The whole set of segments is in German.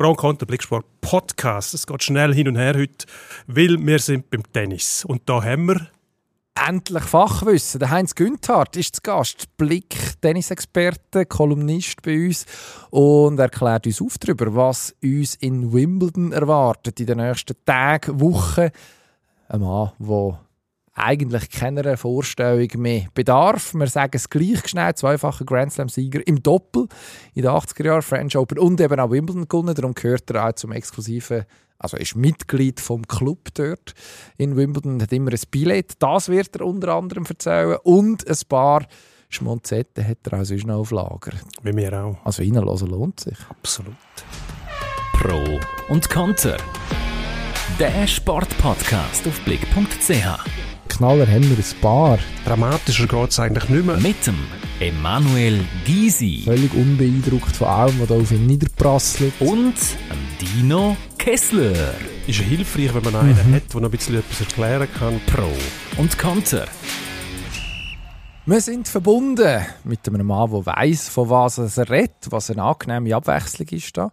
Pro Konter Blicksport Podcast. Es geht schnell hin und her heute, weil wir sind beim Tennis. Und da haben wir endlich Fachwissen. Der Heinz Günthardt ist zu Gast, Blick, Tennisexperte, Kolumnist bei uns und erklärt uns auf darüber, was uns in Wimbledon erwartet in den nächsten Tagen, Wochen. Ein Mann, der eigentlich keiner Vorstellung mehr bedarf. Wir sagen es gleich schnell, zweifacher Grand Slam-Sieger im Doppel in den 80er Jahren, French Open und eben auch Wimbledon gewonnen. Darum gehört er auch zum exklusiven, also ist Mitglied vom Club dort in Wimbledon, hat immer ein Billett. Das wird er unter anderem erzählen und ein paar Schmonzetten hat er auch sonst noch auf Lager. Wie wir auch. Also reinlassen lohnt sich. Absolut. Pro und Konter. Der Sportpodcast auf blick.ch. Knaller haben wir ein paar. Dramatischer geht es eigentlich nicht mehr. Mit dem Emanuel Gysi Völlig unbeeindruckt von allem, was da auf ihn niederprasselt. und dem Dino Kessler. Ist ja hilfreich, wenn man einen hat, der noch ein bisschen etwas erklären kann. Pro und Konter. Wir sind verbunden mit einem Mann, der weiss, von was er redet, was eine angenehme Abwechslung ist da.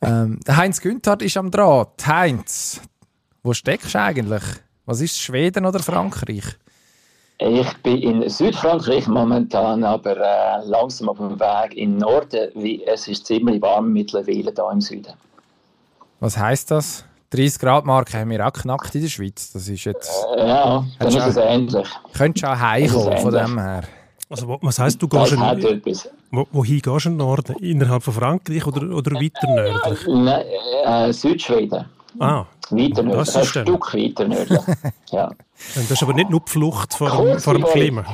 Ähm, Heinz Günthardt ist am Draht. Heinz, wo steckst du eigentlich? Was ist Schweden oder Frankreich? Ich bin in Südfrankreich momentan, aber äh, langsam auf dem Weg in den Norden, wie es ist ziemlich warm mittlerweile hier im Süden. Was heißt das? 30 Grad Marke haben wir auch knackt in der Schweiz. Das ist jetzt. Äh, ja, dann ist es ähnlich. Könntest schon heimkommen Das ist von dem her. Also, was heisst du, gehst hat in, etwas. wo, wohin gehst du in den Norden? Innerhalb von Frankreich oder, oder weiter nördlich? Nein, äh, Südschweden. Ah, Weiter nördlich. Das Ein ist dann- Stück weiter nördlich. ja. das ist aber nicht nur die Flucht vor dem, Kurz vor dem Klima.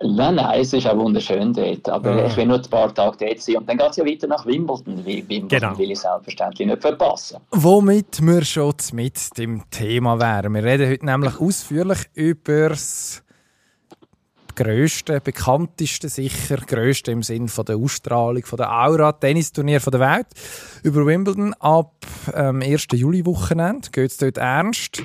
Nein, nein, es ist auch wunderschön dort. Aber Ah. ich will nur ein paar Tage dort sein. Und dann geht es ja weiter nach Wimbledon. Wie- Wimbledon Genau. will ich selbstverständlich nicht verpassen. Womit wir schon mit dem Thema wären. Wir reden heute nämlich ausführlich über das grösste, bekannteste sicher, grösste im Sinn von der Ausstrahlung, von der Aura, Tennisturnier der Welt. Über Wimbledon ab ähm, 1. Juli-Wochenende geht es dort ernst.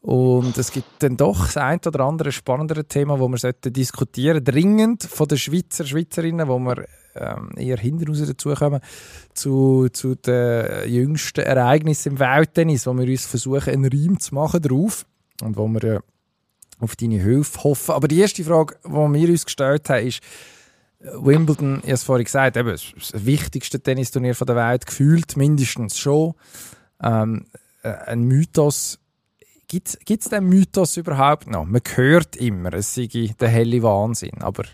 Und es gibt dann doch das ein oder andere spannendere Thema, das wir sollten diskutieren dringend von den Schweizer, Schweizerinnen, wo wir ähm, eher hinten raus dazukommen, zu, zu den jüngsten Ereignissen im Welttennis, wo wir uns versuchen, einen Reim zu machen drauf und wo wir äh, auf deine Hilfe hoffen. Aber die erste Frage, die wir uns gestellt haben, ist, äh, Wimbledon, ich habe es vorhin gesagt, eben, das wichtigste Tennisturnier der Welt, gefühlt mindestens schon. Ähm, äh, ein Mythos. Gibt es den Mythos überhaupt noch? Man hört immer, es sei der helle Wahnsinn, aber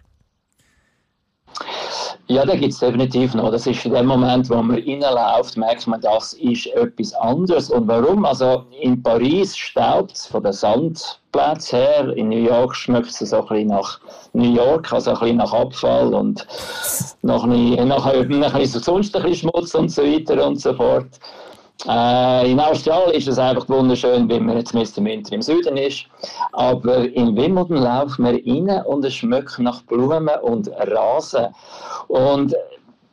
Ja, da gibt es definitiv noch. Das ist in dem Moment, wo man reinläuft, merkt man, das ist etwas anderes. Und warum? Also in Paris staubt es von den Sandplätzen her. In New York schmeckt es so ein bisschen nach New York, also ein bisschen nach Abfall und nach, nach, nach, nach sonst ein bisschen Schmutz und so weiter und so fort. Äh, in Australien ist es einfach wunderschön, wie man jetzt Mr. Winter im Süden ist. Aber in Wimbledon laufen wir rein und es schmeckt nach Blumen und Rasen. Und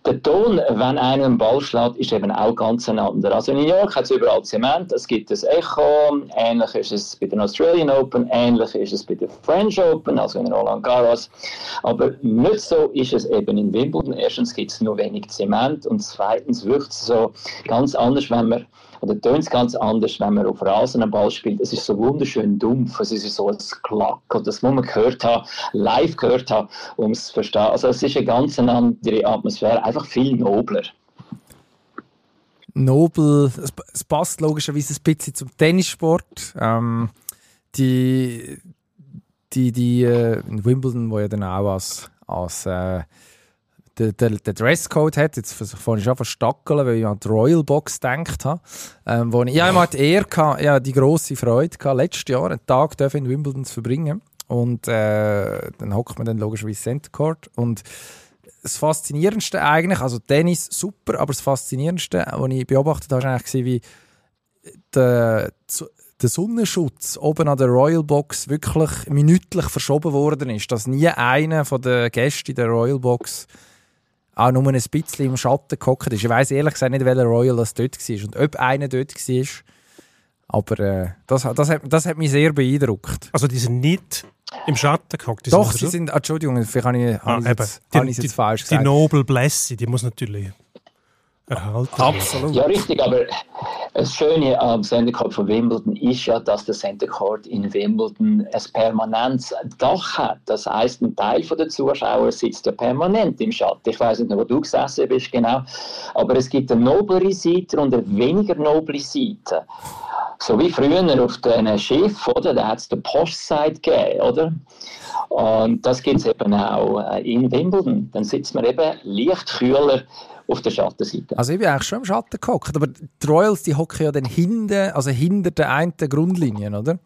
der Ton, wenn einer einen Ball schlägt, ist eben auch ganz ein anderer. Also in New York hat es überall Zement, es gibt das Echo, ähnlich ist es bei den Australian Open, ähnlich ist es bei den French Open, also in Roland Garros. Aber nicht so ist es eben in Wimbledon. Erstens gibt es nur wenig Zement und zweitens wirkt es so ganz anders, wenn man oder tönt es ganz anders, wenn man auf Rasen einen Ball spielt. Es ist so wunderschön dumpf, es ist so ein Klack und das muss man gehört haben, live gehört haben, um es zu verstehen. Also es ist eine ganz andere Atmosphäre, einfach viel nobler. nobel, es, passt logischerweise ein bisschen zum Tennissport. Ähm, die, die, die äh, in Wimbledon, wo ja dann auch als, als äh, der, der, der Dresscode hat, jetzt fange ich schon verstackeln, weil ich an die Royal Box gedacht habe. Ähm, wo ich, ja, ich hatte die Ehre, gehabt, ja, die grosse Freude, gehabt, letztes Jahr einen Tag in Wimbledon zu verbringen. Und äh, dann hockt man dann logischerweise Center Court. Und das Faszinierendste eigentlich, also Tennis super, aber das Faszinierendste, was ich beobachtet habe, war eigentlich, wie der, der Sonnenschutz oben an der Royal Box wirklich minütlich verschoben worden ist. Dass nie einer von den Gästen in der Royal Box auch nur ein bisschen im Schatten gehockt ist. Ich weiß ehrlich gesagt nicht, welcher Royal das dort war und ob einer dort war. Aber äh, das, das, hat, das hat mich sehr beeindruckt. Also die sind nicht im Schatten gehockt. die Doch, sie sind, Entschuldigung, vielleicht habe ich, Ah, habe ich jetzt, Die- habe ich die- jetzt falsch Die gesagt. Noble Blessing, die muss natürlich erhalten Absolut. Ja, richtig, aber das Schöne am Center Court von Wimbledon ist ja, dass der Center Court in Wimbledon ein permanentes Dach hat. Das heißt, ein Teil der Zuschauer sitzt ja permanent im Schatten. Ich weiß nicht, wo du gesessen bist, genau. Aber es gibt eine noblere Seite und eine weniger noble Seite. So wie früher auf dem Schiff, oder? Da hat es den Postside gegeben, oder? Und das gibt es eben auch äh, in Wimbledon. Dann sitzt man eben leicht kühler auf der Schattenseite. Also ich bin eigentlich schon im Schatten gehockt, aber die Royals, die hocken ja dann hinten, also hinter der einen Grundlinie, oder?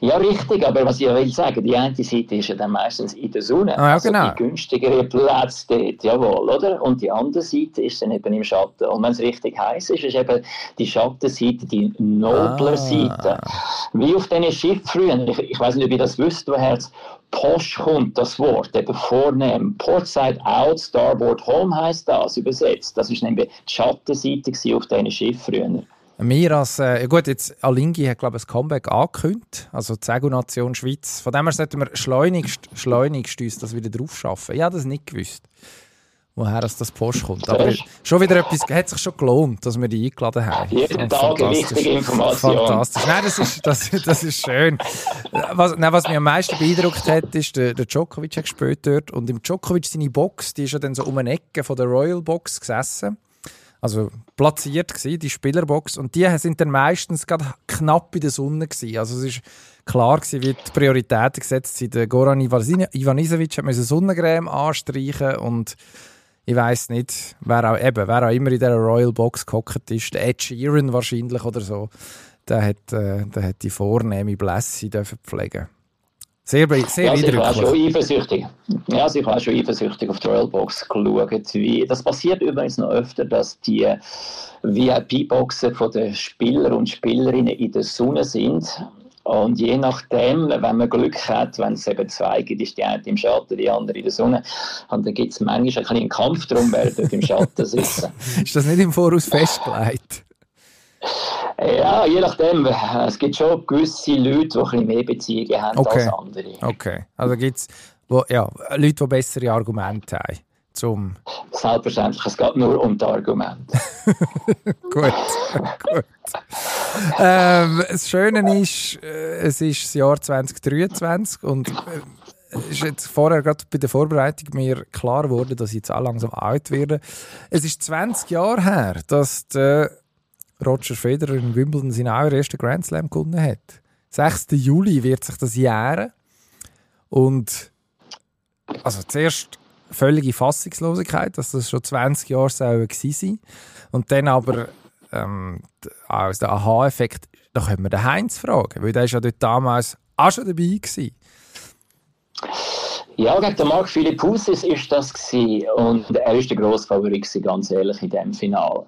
Ja, richtig, aber was ich will sagen, die eine Seite ist ja dann meistens in der Sonne. Ah, ja, also genau. die günstigere Plätze dort, jawohl, oder? Und die andere Seite ist dann eben im Schatten. Und wenn es richtig heiß ist, ist eben die Schattenseite die nobler Ah. Seite. Wie auf diesen Schiffen früher, ich, ich weiß nicht, ob ihr das wisst, woher es Posch kommt, das Wort, eben vornehm. Portside out, starboard home heißt das übersetzt. Das ist nämlich die Schattenseite auf diesen Schiffen früher. Wir als, äh, ja gut, jetzt Alingi hat glaube ich ein Comeback angekündigt, also die Sego-Nation Schweiz. Von dem her sollten wir schleunigst, schleunigst uns das wieder drauf schaffen. Ich habe das nicht gewusst, woher es das Post kommt. Aber schon wieder etwas, hat sich schon gelohnt, dass wir die eingeladen haben. Jeden Und Tag wichtige Information. Fantastisch. Nein, das ist, das, das ist schön. Was, nein, was mich am meisten beeindruckt hat, ist, der, der Djokovic hat gespielt dort und im Djokovic seine Box, die ist ja dann so um eine Ecke von der Royal Box gesessen also platziert gsi, die Spielerbox und die sind dann meistens gerade knapp in der Sonne gsi. Also es ist klar gsi, wie die Prioritäten gesetzt sind. Der Goran Ivanisevic hat müssen Sonnencreme anstreichen und ich weiß nicht, wer auch eben, wer auch immer in dieser Royal Box gehockt ist, der Ed Sheeran wahrscheinlich oder so, der hat, äh, der hat die vornehme Blässe dürfen pflegen. Sehr, sehr Ja, ich war schon eifersüchtig. Ja, ich war schon eifersüchtig auf die Royal Box geschaut. Wie, das passiert übrigens noch öfter, dass die VIP-Boxen den Spieler und Spielerinnen in der Sonne sind. Und je nachdem, wenn man Glück hat, wenn es eben zwei gibt, ist die eine im Schatten, die andere in der Sonne. Und dann gibt es manchmal ein einen Kampf darum, wer dort im Schatten sitzen. Ist das nicht im Voraus festgelegt? Ja, je nachdem. Es gibt schon gewisse Leute, die ein mehr Beziehungen haben Okay. als andere. Okay. Also gibt es ja, Leute, die bessere Argumente haben. Zum Selbstverständlich, es geht nur um die Argumente. gut, gut. Ähm, das Schöne ist, äh, es ist das Jahr 2023 und äh, es ist jetzt vorher gerade bei der Vorbereitung mir klar geworden, dass ich jetzt auch langsam alt werde. Es ist 20 Jahre her, dass der Roger Federer in Wimbledon seinen allerersten Grand Slam gewonnen hat. 6. Juli wird sich das jähren. Und also zuerst völlige Fassungslosigkeit, dass das schon 20 Jahre gewesen sein Und dann aber ähm, d- aus der Aha-Effekt, da können wir den Heinz fragen, weil der ist ja dort damals auch schon dabei gewesen. Ja, gegen den Marc Philipp Husis ist das gewesen. und er ist der grosse ganz ehrlich, in diesem Finale.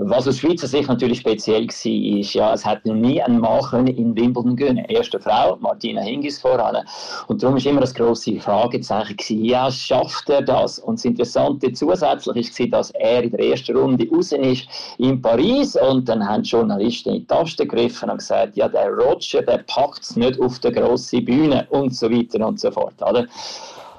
Was aus Schweizer Sicht natürlich speziell war, ist, ja, es hat noch nie ein Mann können in Wimbledon gewinnen. Erste Frau, Martina Hingis voran. Und darum war immer das grosse Fragezeichen, gewesen, ja, schafft er das? Und das Interessante zusätzlich war, dass er in der ersten Runde raus ist in Paris und dann haben die Journalisten in die Tasten gegriffen und gesagt, ja, der Roger, der packt es nicht auf der grossen Bühne und so weiter und so fort. Oder?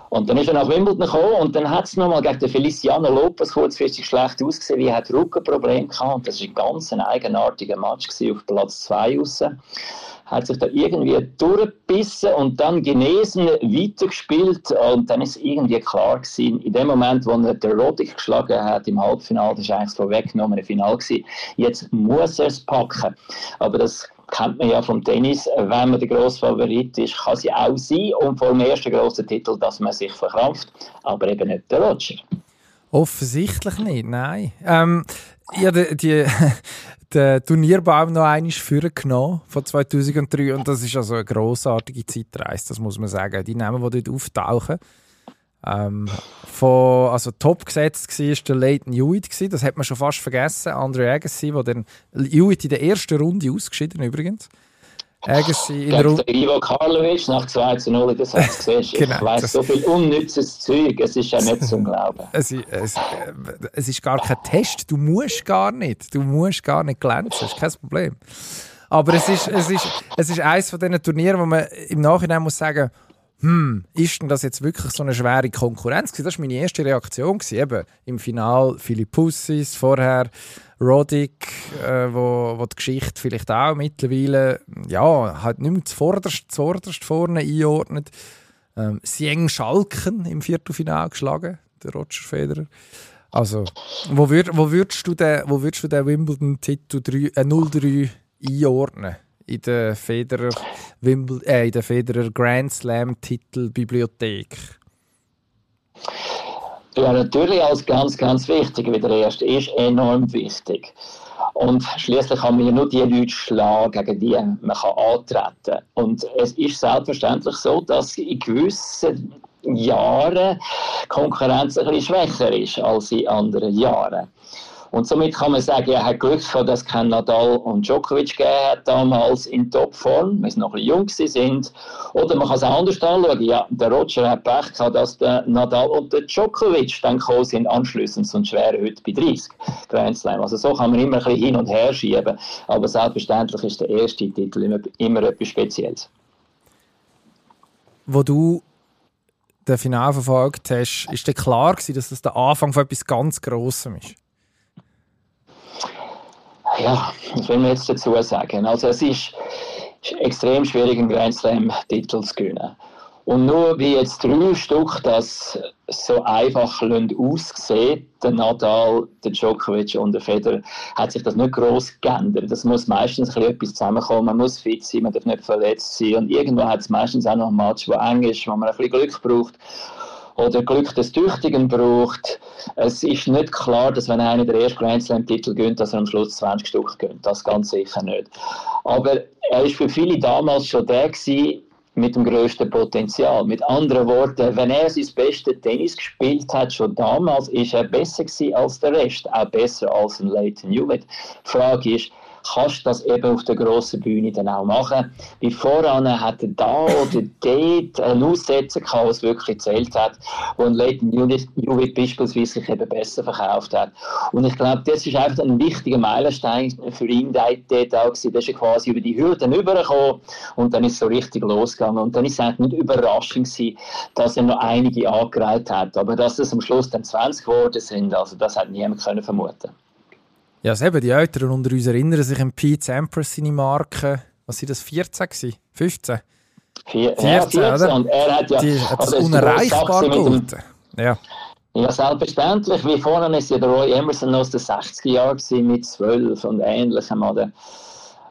Und dann ist er nach Wimbledon gekommen und dann hat es nochmal gegen den Feliciano Lopez kurzfristig schlecht ausgesehen, er hat Rückenprobleme gehabt und das war ein ganz ein eigenartiger Match auf Platz 2 raus. Hat sich da irgendwie durchgebissen und dann genesen weitergespielt und dann ist irgendwie klar gewesen, in dem Moment, wo er den Roddick geschlagen hat im Halbfinale, das war eigentlich das vorweggenommene Finale jetzt muss er es packen. Aber das kennt man ja vom Tennis, wenn man der grosse Favorit ist, kann sie auch sein und vor dem ersten grossen Titel, dass man sich verkrampft, aber eben nicht der Roger. Offensichtlich nicht, nein. Ähm, ich habe die, den Turnierbaum noch einmal vorgenommen von 2003 und das ist also eine grossartige Zeitreise, das muss man sagen. Die Namen, die dort auftauchen, ähm, von, also top gesetzt war der Leighton Hewitt, gewesen, das hat man schon fast vergessen. Andre Agassi, der dann Hewitt in der ersten Runde ausgeschieden übrigens. Agassi in der Runde. Ivo Karlovic nach 2 zu 0 in der Satz siehst. Genau, ich weiss das- so viel unnützes Zeug, es ist ja nicht zum Glauben. Es, i- es, es ist gar kein Test. Du musst gar nicht. Du musst gar nicht glänzen. Das ist kein Problem. Aber es ist, es ist, es ist eines von diesen Turnieren, wo man im Nachhinein muss sagen, hm, ist denn das jetzt wirklich so eine schwere Konkurrenz? Das war meine erste Reaktion. Eben im Final Philippussis, vorher Roddick, äh, wo, wo die Geschichte vielleicht auch mittlerweile ja, halt nicht mehr zuvorderst, zuvorderst vorne einordnet. Ähm, Sieng Schalken im Viertelfinale geschlagen, der Roger Federer. Also, wo, würd, wo würdest du den, den Wimbledon-Titel äh, 0-3 einordnen? In der Federer, Wimbledon, äh, in der Federer Grand Slam Titelbibliothek? Ja, natürlich als ganz, ganz wichtig, wie der erste ist, enorm wichtig. Und schließlich man ja nur die Leute schlagen, gegen die man kann antreten Und es ist selbstverständlich so, dass in gewissen Jahren Konkurrenz ein bisschen schwächer ist als in anderen Jahren. Und somit kann man sagen, er hat Glück gehabt, dass kein Nadal und Djokovic gegeben hat damals in Topform, weil sie noch ein bisschen jung sind. Oder man kann es auch anders anschauen. Ja, der Roger hat Pech gehabt, dass der Nadal und der Djokovic dann gekommen sind anschließend, sonst wäre heute bei 30 Grand Slam. Also so kann man immer ein bisschen hin und her schieben. Aber selbstverständlich ist der erste Titel immer, immer etwas Spezielles. Wo du den Final verfolgt hast, ist dir klar gewesen, dass das der Anfang von etwas ganz Grossem ist? Ja, was will man jetzt dazu sagen? Also es ist, ist extrem schwierig, einen Grand Slam-Titel zu gewinnen. Und nur wie jetzt drei Stück das so einfach aussehen, der Nadal, der Djokovic und der Federer, hat sich das nicht groß geändert. Das muss meistens ein etwas zusammenkommen. Man muss fit sein, man darf nicht verletzt sein. Und irgendwo hat es meistens auch noch ein Match, wo eng ist, wo man ein bisschen Glück braucht oder Glück des Tüchtigen braucht. Es ist nicht klar, dass wenn einer der erste Grand Slam-Titel gönnt, dass er am Schluss 20 Stück gönnt. Das ganz sicher nicht. Aber er ist für viele damals schon der gewesen, mit dem größten Potenzial. Mit anderen Worten, wenn er sein bestes Tennis gespielt hat, schon damals, ist er besser gewesen als der Rest, auch besser als ein Leighton Hewitt. Die Frage ist, kannst du das eben auf der grossen Bühne dann auch machen. Wie voran hat er da oder dort einen Aussetzer gehabt, was wirklich gezählt hat, ein Leighton Hewitt beispielsweise sich eben besser verkauft hat. Und ich glaube, das ist einfach ein wichtiger Meilenstein für ihn dort auch gewesen. Der ist quasi über die Hürden übergekommen und dann ist es so richtig losgegangen. Und dann ist es eigentlich nicht überraschend gewesen, dass er noch einige angereiht hat. Aber dass es am Schluss dann 20 geworden sind, also das hat niemand können vermuten ja, eben, die Älteren unter uns erinnern sich an Pete Sampras, seine Marke. Was sind das, 14 gewesen? 15? 14, 14 oder? Und er hat ja... Die hat das also unerreichbar gehalten. Ja. Ja, selbstverständlich. Wie vorhin ist ja der Roy Emerson aus den 60er Jahren mit 12 und ähnlichem, oder?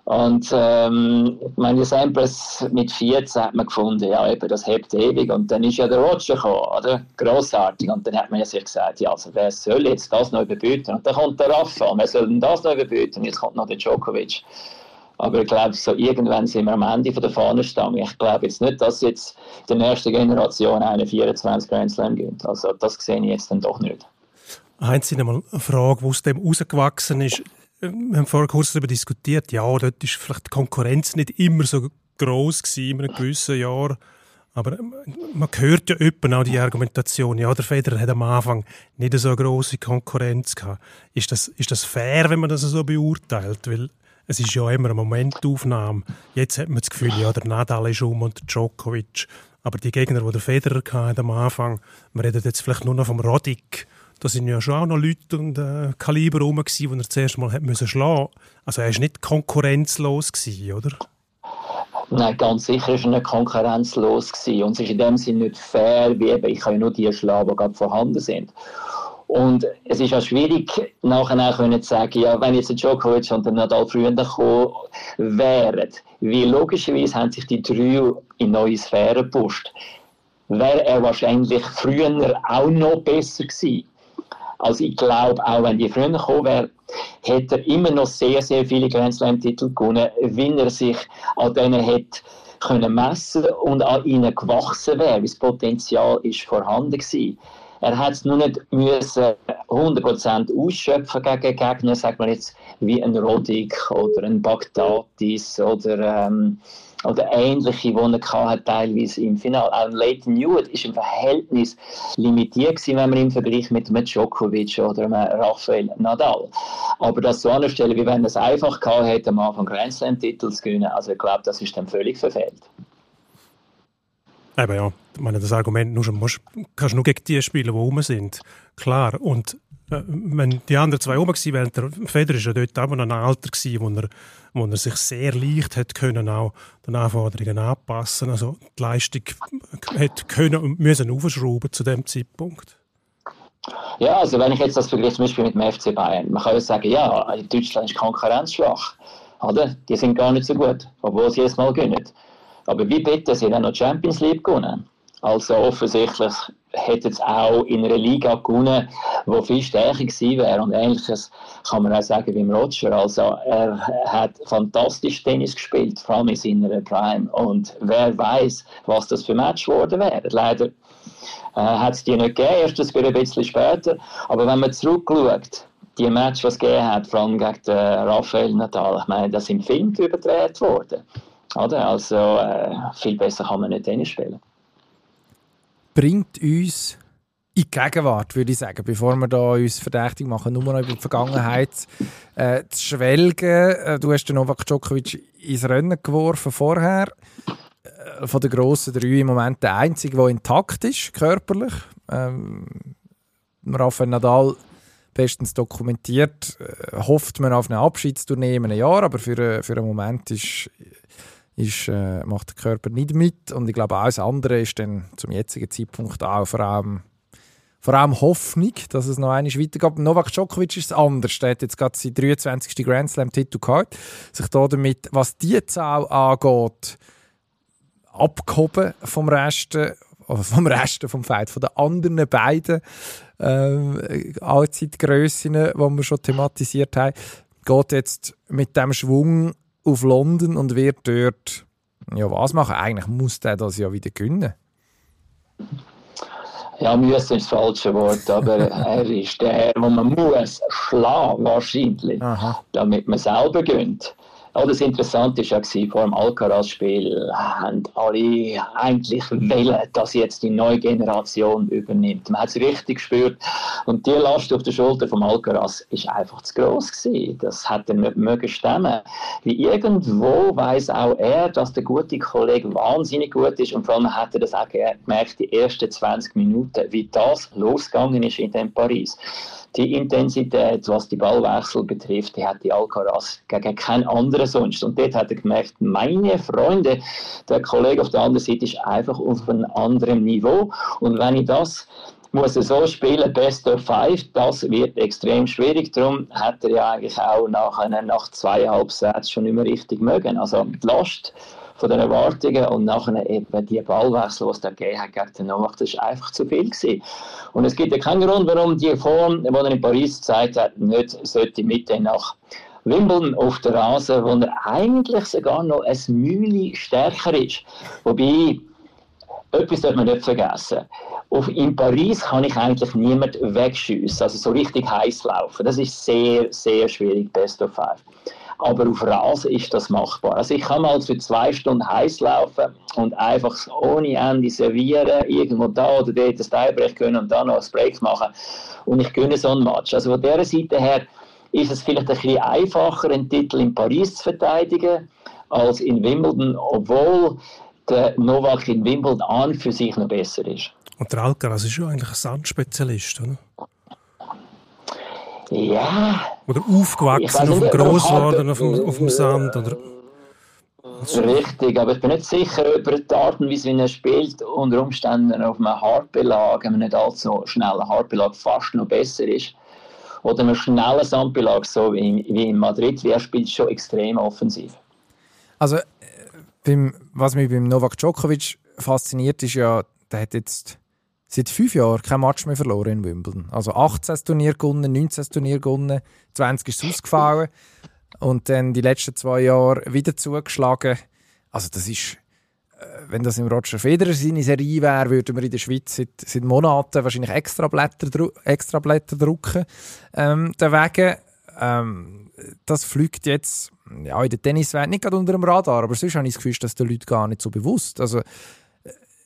Und ähm, meine, Samples mit 14 hat man gefunden, ja, eben, das hebt ewig. Und dann ist ja der Roger gekommen, oder? Grossartig. Und dann hat man sich gesagt, ja, also wer soll jetzt das noch überbieten? Und dann kommt der Rafa, wer soll denn das noch überbieten? Jetzt kommt noch der Djokovic. Aber ich glaube, so irgendwann sind wir am Ende von der Fahnenstange. Ich glaube jetzt nicht, dass jetzt der nächsten Generation eine 24 Grand Slam gibt. Also das sehe ich jetzt dann doch nicht. Einzige mal eine Frage, wo aus dem rausgewachsen ist wir haben vorher kurz darüber diskutiert, ja, dort ist vielleicht die Konkurrenz nicht immer so groß gewesen in einem gewissen Jahr. Aber man hört ja öppen auch die Argumentation, ja, der Federer hat am Anfang nicht so eine grosse Konkurrenz gehabt. Ist das, ist das fair, wenn man das so beurteilt? Weil es ist ja immer eine Momentaufnahme. Jetzt hat man das Gefühl, ja, der Nadal ist um und der Djokovic. Aber die Gegner, die der Federer hatte am Anfang, man redet jetzt vielleicht nur noch vom Roddick da sind ja schon auch noch Leute und äh, Kaliber rum, die er zuerst mal hat müssen schlagen Also er war nicht konkurrenzlos, gewesen, oder? Nein, ganz sicher war er nicht konkurrenzlos. Gewesen. Und es ist in dem Sinne nicht fair, wie eben, ich kann nur die schlagen, die gerade vorhanden sind. Und es ist auch schwierig, nachher zu sagen, ja, wenn jetzt der Djokovic und der Nadal früher gekommen wären, wie logischerweise haben sich die drei in neue Sphären gepusht, wäre er wahrscheinlich früher auch noch besser gewesen. Also ich glaube, auch wenn die früher gekommen wäre, hätte er immer noch sehr, sehr viele Grand Slam-Titel gewonnen, wenn er sich an denen hätte können messen und an ihnen gewachsen wäre, weil das Potenzial ist vorhanden gewesen. Er hat es nur nicht müssen 100% ausschöpfen gegen Gegner, sagt man jetzt, wie ein Roddick oder ein Bagdatis oder ähm, oder ähnliche, die er hatte, teilweise im Finale. Auch Leighton Hewitt ist im Verhältnis limitiert gewesen, wenn man im Vergleich mit einem Djokovic oder einem Rafael Nadal. Aber das so anstellen, wie wenn er es einfach gehabt hätte, am Anfang Grand Slam-Titel zu gewinnen, also ich glaube, das ist dann völlig verfehlt. Eben ja, ich meine, das Argument nur, musst, kannst du nur gegen die spielen, die rum sind. Klar, und äh, wenn die anderen zwei rum gewesen wären, der Federer war ja dort auch noch ein Alter gewesen, wo er, wo er sich sehr leicht hat können, auch den Anforderungen anpassen. Also die Leistung hätte können und müssen aufschrauben zu dem Zeitpunkt. Ja, also wenn ich jetzt das vergleiche zum Beispiel mit dem FC Bayern, man kann ja sagen, ja, Deutschland ist konkurrenzschwach. Oder? Die sind gar nicht so gut, obwohl sie jedes Mal gewinnen. Aber wie bitte, sie haben noch Champions League gewonnen. Also offensichtlich hätte es auch in einer Liga gewonnen, die viel stärker gewesen wäre. Und ähnliches kann man auch sagen beim Roger. Also er hat fantastisch Tennis gespielt, vor allem in seiner Prime. Und wer weiß, was das für Match geworden wäre. Leider äh, hat es die nicht gegeben, erst ein bisschen später. Aber wenn man zurückschaut, die Match, was es gegeben hat, vor allem gegen den Rafael Nadal, ich meine, das sind Film überdreht worden. Oder? Also äh, viel besser kann man nicht Tennis spielen bringt uns in die Gegenwart, würde ich sagen, bevor wir da uns verdächtig machen, nur noch über die Vergangenheit äh, zu schwelgen. Äh, du hast den Novak Djokovic ins Rennen geworfen vorher. Äh, von den grossen drei im Moment der einzige, der intakt ist, körperlich. Ähm, Rafael Nadal bestens dokumentiert, äh, hofft man auf eine Abschiedstournee in einem Jahr, aber für, äh, für einen Moment ist ist, äh, macht der Körper nicht mit. Und ich glaube, alles andere ist dann zum jetzigen Zeitpunkt auch vor allem, vor allem Hoffnung, dass es noch einmal weitergeht. Novak Djokovic ist anders. Er hat jetzt gerade seinen 23. Grand Slam-Titel gehabt. Sich da damit, was die Zahl angeht, abgehoben vom Rest, oder vom Rest vom Feld, von den anderen beiden äh, Allzeitgrössen, die wir schon thematisiert haben, geht jetzt mit dem Schwung auf London und wird dort ja, was machen? Eigentlich muss der das ja wieder gewinnen. Ja, müssen ist das falsche Wort, aber er ist der, wo man muss schlagen wahrscheinlich, Aha. damit man selber gönnt. Ja, das Interessante war ja, vor dem Alcaraz-Spiel haben alle eigentlich wollen, dass jetzt die neue Generation übernimmt. Man hat es richtig gespürt. Und die Last auf der Schulter vom Alcaraz ist einfach zu groß gewesen. Das hätte nicht mögen stemmen. Wie irgendwo weiß auch er, dass der gute Kollege wahnsinnig gut ist. Und vor allem hat er das auch gemerkt, die ersten 20 Minuten, wie das losgegangen ist in dem Paris die Intensität, was die Ballwechsel betrifft, die hat die Alcaraz gegen keinen anderen sonst. Und dort hat er gemerkt, meine Freunde, der Kollege auf der anderen Seite ist einfach auf einem anderen Niveau. Und wenn ich das muss er so spielen, Best of Five, das wird extrem schwierig. Darum hat er ja eigentlich auch nach, nach zweieinhalb Sätzen schon nicht mehr richtig mögen. Also die Last von den Erwartungen und nachher eben die Ballwechsel, die es da gegeben hat gegen den Novak, das war einfach zu viel gewesen. Und es gibt ja keinen Grund, warum die Form, die er in Paris gezeigt hat, nicht sollte mit nach Wimbledon auf der Rasen, wo er eigentlich sogar noch ein Mühle stärker ist. Wobei, etwas darf man nicht vergessen. Auf, in Paris kann ich eigentlich niemand wegschiessen, also so richtig heiß laufen. Das ist sehr, sehr schwierig, Best of Five aber auf Rasen ist das machbar. Also ich kann mal für zwei Stunden heiß laufen und einfach ohne Ende servieren, irgendwo da oder dort das Tiebreak können und dann noch ein Break machen und ich gönne so einen Match. Also von dieser Seite her ist es vielleicht ein bisschen einfacher, einen Titel in Paris zu verteidigen als in Wimbledon, obwohl der Novak in Wimbledon an für sich noch besser ist. Und der Alcaraz ist ja eigentlich ein Sandspezialist, oder? Ja. Oder aufgewachsen auf dem Grosswaden, auf, dem, auf dem Sand. Oder? Richtig, aber ich bin nicht sicher, ob er die Art und Weise, wie er spielt, unter Umständen auf einem Hartbelag, einem nicht allzu schnellen Hartbelag, fast noch besser ist. Oder einem schnellen Sandbelag, so wie, wie in Madrid, wie er spielt schon extrem offensiv. Also, äh, beim, was mich beim Novak Djokovic fasziniert, ist ja, der hat jetzt seit fünf Jahren kein Match mehr verloren in Wimbledon. Also 18 Turnier gewonnen, 19 Turnier gewonnen, 20 ist ausgefallen und dann die letzten zwei Jahre wieder zugeschlagen. Also das ist, äh, wenn das im Roger Federer seine Serie wäre, würden wir in der Schweiz seit, seit Monaten wahrscheinlich extra Blätter, extra Blätter drucken. Ähm, deswegen, ähm, das fliegt jetzt ja, in der Tenniswelt nicht gerade unter dem Radar, aber sonst habe ich das Gefühl, dass den Leuten gar nicht so bewusst. Also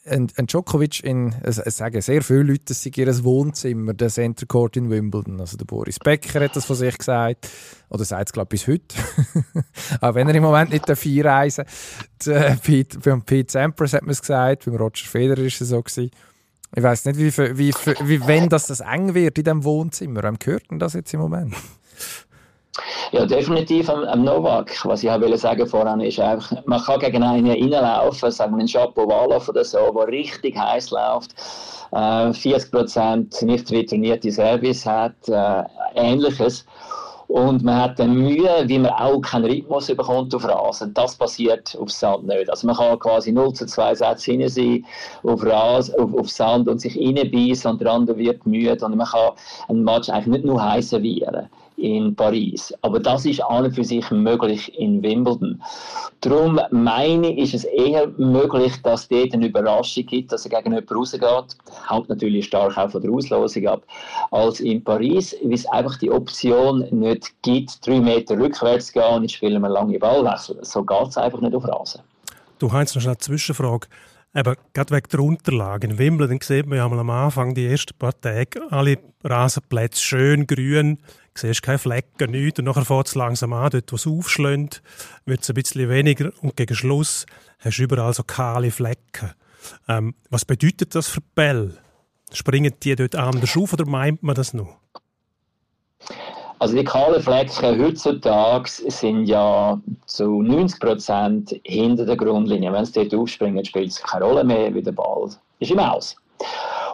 ein, ein Djokovic in, es, sagen sehr viele Leute, es sei ihr Wohnzimmer, der Center Court in Wimbledon. Also der Boris Becker hat das von sich gesagt. Oder sagt es, glaube ich, bis heute. Auch wenn er im Moment nicht dafür reisen darf. Pete, beim Pete Sampras hat man es gesagt, beim Roger Federer ist es so gewesen. Ich weiß nicht, wie, wie, wie, wenn das, das eng wird in diesem Wohnzimmer. Wem gehört denn das jetzt im Moment? Ja, definitiv am, am Novak. Was ich auch sagen vorhin ist einfach, man kann gegen einen reinlaufen, sagen wir einen Chapeau oder so, der richtig heiß läuft, äh, 40% nicht returnierte Service hat, äh, ähnliches. Und man hat dann Mühe, wie man auch keinen Rhythmus bekommt auf Rasen. Das passiert auf Sand nicht. Also man kann quasi 0 zu 2 Sätze hinein sein auf, Rasen, auf, auf Sand und sich reinbeißen und der andere wird müde. Und man kann einen Match eigentlich nicht nur heiß servieren in Paris. Aber das ist an und für sich möglich in Wimbledon. Darum meine ich, ist es eher möglich, dass dort eine Überraschung gibt, dass er gegen jemanden rausgeht. Hängt natürlich stark auch von der Auslosung ab, als in Paris, weil es einfach die Option nicht gibt, drei Meter rückwärts zu gehen und jetzt spielen wir lange Ballwechsel. So geht es einfach nicht auf Rasen. Du hast noch eine Zwischenfrage. Eben, gerade wegen der Unterlagen. In Wimbledon sieht man ja am Anfang, die ersten paar Tage, alle Rasenplätze schön grün, siehst keine Flecken, nichts. Und nachher fängt es langsam an, dort, wo es aufschlägt, wird es ein bisschen weniger. Und gegen Schluss hast du überall so kahle Flecken. Ähm, was bedeutet das für Bälle? Springen die dort anders auf oder meint man das noch? Also die kahlen Flecken heutzutage sind ja zu 90 Prozent hinter der Grundlinie. Wenn sie dort aufspringen, spielt es keine Rolle mehr, wie der Ball ist im Aus.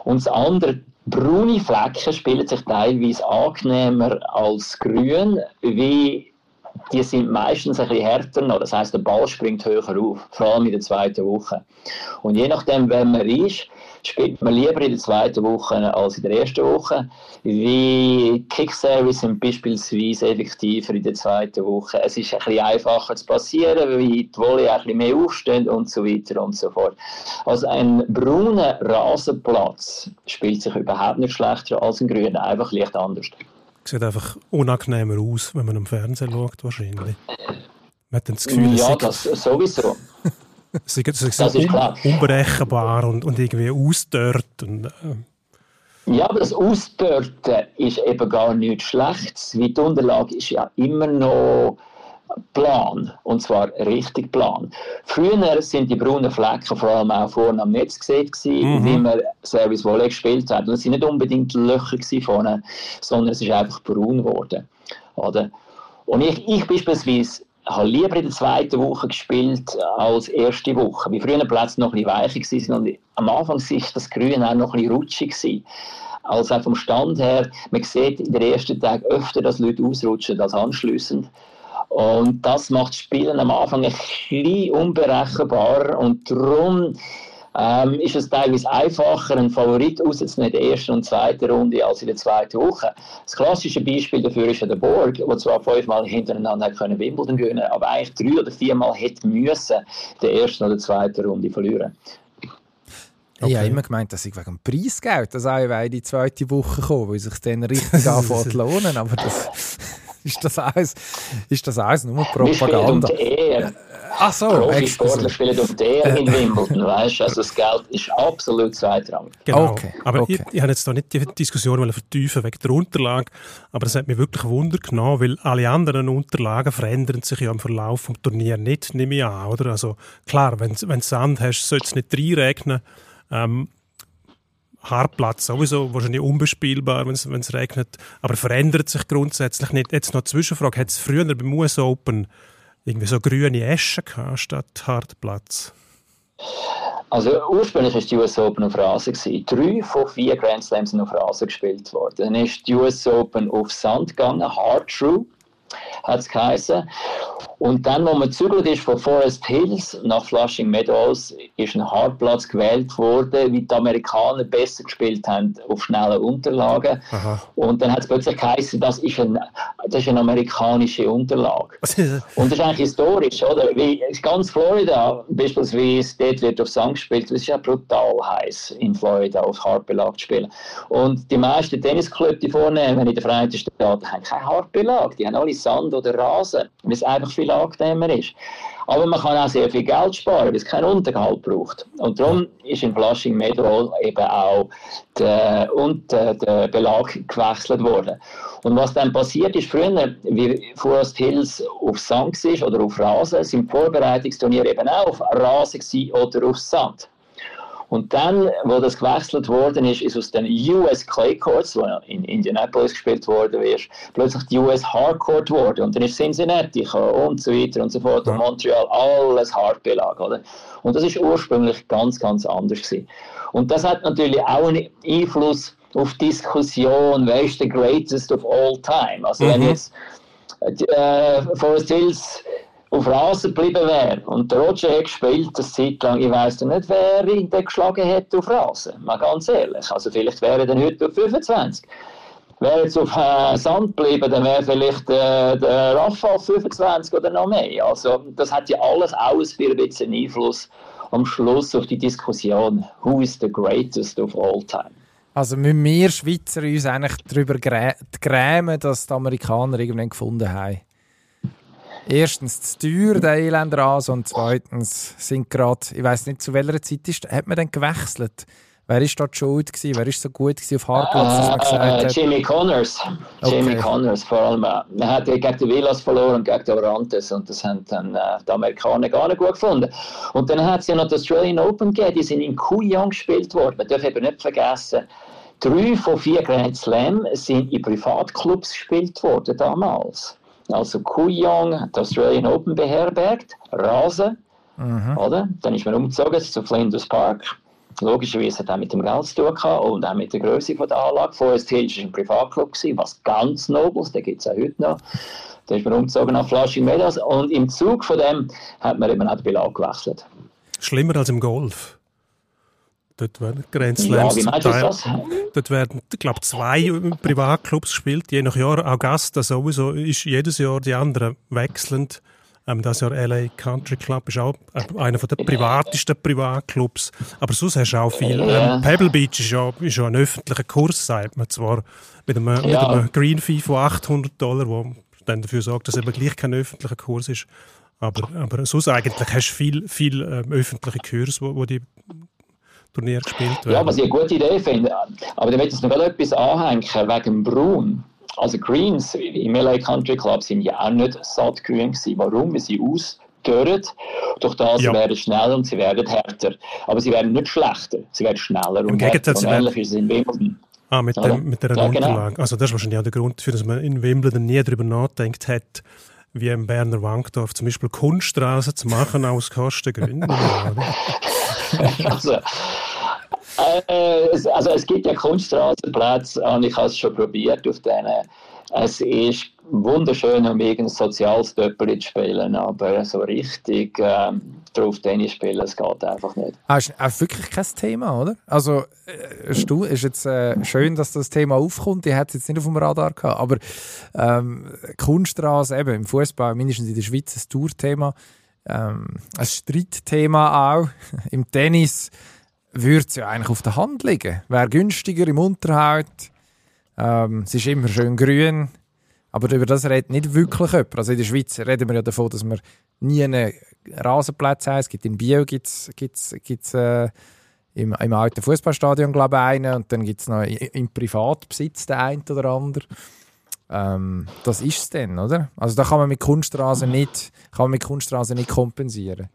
Und das andere, braune Flecken spielen sich teilweise angenehmer als grün, wie die sind meistens ein bisschen härter noch. Das heißt, der Ball springt höher auf, vor allem in der zweiten Woche. Und je nachdem, wer man ist, spielt man lieber in der zweiten Woche als in der ersten Woche. Wie Kickservice sind beispielsweise effektiver in der zweiten Woche. Es ist ein bisschen einfacher zu passieren, weil die Volley ein bisschen mehr aufstehen und so weiter und so fort. Also ein brauner Rasenplatz spielt sich überhaupt nicht schlechter als ein grüner, einfach leicht anders. Sieht einfach unangenehmer aus, wenn man am Fernsehen schaut, wahrscheinlich. Man hat dann das Gefühl, ja, das sowieso. Es ist, es ist, un unberechenbar und, und irgendwie ausdörrt. Und, äh. Ja, aber das Ausdörten ist eben gar nichts Schlechtes, weil die Unterlage ist ja immer noch Plan, und zwar richtig Plan. Früher sind die braunen Flecken vor allem auch vorne am Netz gesehen, mhm. wie man Service Volley gespielt hat. Und es waren nicht unbedingt Löcher vorne, sondern es ist einfach braun geworden. Oder? Und ich, ich beispielsweise habe lieber in der zweiten Woche gespielt als erste Woche. Wie früher Plätze noch ein bisschen weicher waren und am Anfang war das Grün auch noch ein bisschen rutschig. Gewesen. Also auch vom Stand her, man sieht in den ersten Tagen öfter, dass Leute ausrutschen als anschliessend. Und das macht das Spielen am Anfang ein bisschen unberechenbar und darum ähm, ist es teilweise einfacher, einen Favorit rauszunehmen in der ersten und zweiten Runde als in der zweiten Woche. Das klassische Beispiel dafür ist ja der Borg, der zwar fünfmal hintereinander können Wimbledon gewinnen aber eigentlich drei oder viermal hätte müssen in der ersten oder zweiten Runde verlieren. Okay. Ich habe immer gemeint, dass ich wegen dem Preisgeld dass auch in die zweite Woche komme, weil sich dann richtig anfängt lohnen, aber das ist das alles, ist das alles nur Propaganda? Ach so, Profisportler spielen auf der in Wimbledon, weißt Also das Geld ist absolut zweitrangig. Genau. Okay. Aber okay. Ich, ich habe jetzt da nicht die Diskussion vertiefen wegen der Unterlage, aber es hat mich wirklich Wunder genommen, weil alle anderen Unterlagen verändern sich ja im Verlauf des Turniers nicht, nehme ich an, oder? Also klar, wenn du Sand hast, soll es nicht reinregnen. Ähm, Hartplatz sowieso wahrscheinlich unbespielbar, wenn es regnet, aber verändert sich grundsätzlich nicht. Jetzt noch eine Zwischenfrage, hat es früher beim US Open irgendwie so grüne Eschen gehabt, statt Hartplatz? Also ursprünglich war die US Open auf Rasen. Drei von vier Grand Slams sind auf Rasen gespielt worden. Dann ist die US Open auf Sand gegangen, Hard True hat es geheißen. Und dann, wo man zügelt ist von Forest Hills nach Flushing Meadows, ist ein Hartplatz gewählt worden, wie die Amerikaner besser gespielt haben auf schnellen Unterlagen. Aha. Und dann hat es plötzlich geheißen, das ist, ein, das ist eine amerikanische Unterlage. und das ist eigentlich historisch, oder? Wie ganz Florida, beispielsweise, dort wird auf Sand gespielt, das ist ja brutal heiß in Florida auf Hartbelag zu spielen. Und die meisten Tennisclubs, die vornehmen in den Vereinigten Staaten, haben keinen Hartbelag, die haben alle Sand oder Rasen, weil es einfach viel angenehmer ist. Aber man kann auch sehr viel Geld sparen, weil es keinen Unterhalt braucht. Und darum ist in Flushing Meadow eben auch der, und der, der Belag gewechselt worden. Und was dann passiert ist, früher, wie Forest Hills auf Sand war oder auf Rasen, sind Vorbereitungsturniere eben auch auf Rasen oder auf Sand. Und dann, wo das gewechselt worden ist, ist aus den US Clay Courts, wo in Indianapolis gespielt worden ist, plötzlich die US Hardcourt geworden. Und dann ist Cincinnati und so weiter und so fort. Und Montreal, alles Hardbelag, oder? Und das ist ursprünglich ganz, ganz anders gewesen. Und das hat natürlich auch einen Einfluss auf Diskussion, wer ist der greatest of all time? Also mhm. wenn jetzt äh, Forest Hills auf Rasen geblieben wäre und der Roger hat gespielt, das Zeit lang, ich weiss nicht, wer ihn dann geschlagen hätte auf Rasen, mal ganz ehrlich. Also vielleicht wäre er dann heute auf 25. Wäre jetzt auf äh, Sand geblieben, dann wäre vielleicht äh, der Rafa auf 25 oder noch mehr. Also das hat ja alles auch ein bisschen Einfluss am Schluss auf die Diskussion, who is the greatest of all time. Also müssen wir Schweizer uns eigentlich darüber grämen, dass die Amerikaner irgendwann gefunden haben, erstens zu teuer, der Elender und zweitens sind gerade, ich weiß nicht, zu welcher Zeit ist, hat man dann gewechselt? Wer ist dort schuld gewesen? Wer ist so gut gewesen auf Hardplatz, dass man gesagt hat? Jimmy Connors. Okay. Jimmy Connors vor allem. Er hat gegen die Villas verloren, gegen die Orantes und das haben dann äh, die Amerikaner gar nicht gut gefunden. Und dann hat es ja noch das Australian Open gegeben, die sind in Kuyang gespielt worden. Man darf eben nicht vergessen, drei von vier Grand Slam sind in Privatclubs gespielt worden damals also Kuyong hat Australian Open beherbergt, Rasen, mhm. oder? Dann ist man umgezogen zu Flinders Park. Logischerweise hat er mit dem Geld zu tun gehabt und auch mit der Größe der Anlage. Forest Hills war ein Privatclub, was ganz Nobles, den gibt es auch heute noch. Da ist man umgezogen nach Flushing Meadows und im Zug von dem hat man eben auch den Belag gewechselt. Schlimmer als im Golf. Dort werden Grand Slams ja, zum Teil. Dort werden, ich glaube, zwei Privatclubs gespielt, je nach Jahr. Augusta sowieso ist jedes Jahr die anderen wechselnd. Ähm, das Jahr LA Country Club ist auch einer der privatesten Privatclubs. Aber sonst hast du auch viel. Ähm, Pebble Beach ist ja, ist ja ein öffentlicher Kurs, sagt man zwar, mit einem, ja. mit einem Green Fee von 800 Dollar, wo dann dafür sorgt, dass es eben gleich kein öffentlicher Kurs ist. Aber, aber sonst eigentlich hast du viel, viel ähm, öffentliche Kurse, wo, wo die Turnier gespielt werden. Ja, was ich eine gute Idee finde. Aber da möchte ich noch etwas anhängen wegen Braun. Also Greens im LA Country Club sind ja auch nicht sattgrün gewesen. Warum? Weil sie ausdörren. Durch das ja. werden schneller und sie werden härter. Aber sie werden nicht schlechter. Sie werden schneller Im und Gegenteil, härter. Und ähnlich ist es in Wimbledon. Ah, mit, dem, mit der ja, genau. Unterlage. Genau. Also das ist wahrscheinlich auch der Grund dafür, dass man in Wimbledon nie darüber nachdenkt hat, wie im Berner Wankdorf zum Beispiel Kunststraßen zu machen aus Kostengründen. also, äh, also es gibt ja Kunststraßenplätze und ich habe es schon probiert auf denen. Es ist wunderschön, um irgendein soziales Doppel zu spielen, aber so richtig ähm, drauf Tennis spielen, es geht einfach nicht. Ah, ist auch wirklich kein Thema, oder? Also, äh, ist, du, ist jetzt äh, schön, dass das Thema aufkommt. Ich hätte es jetzt nicht auf dem Radar gehabt, aber ähm, Kunststraße, eben im Fußball, mindestens in der Schweiz, ein Tourthema, ähm, ein Streitthema auch. Im Tennis würde es ja eigentlich auf der Hand liegen. Wäre günstiger im Unterhalt. Ähm, es ist immer schön grün. Aber über das redet nicht wirklich jemand. Also in der Schweiz reden wir ja davon, dass wir nie einen Rasenplatz haben. Es gibt in Bio gibt's, gibt's, gibt's, äh, im, im alten Fußballstadion glaube ich einen und dann gibt es noch im Privatbesitz den einen oder anderen. Ähm, das ist es dann, oder? Also da kann man mit Kunstrasen nicht, kann man mit Kunstrasen nicht kompensieren.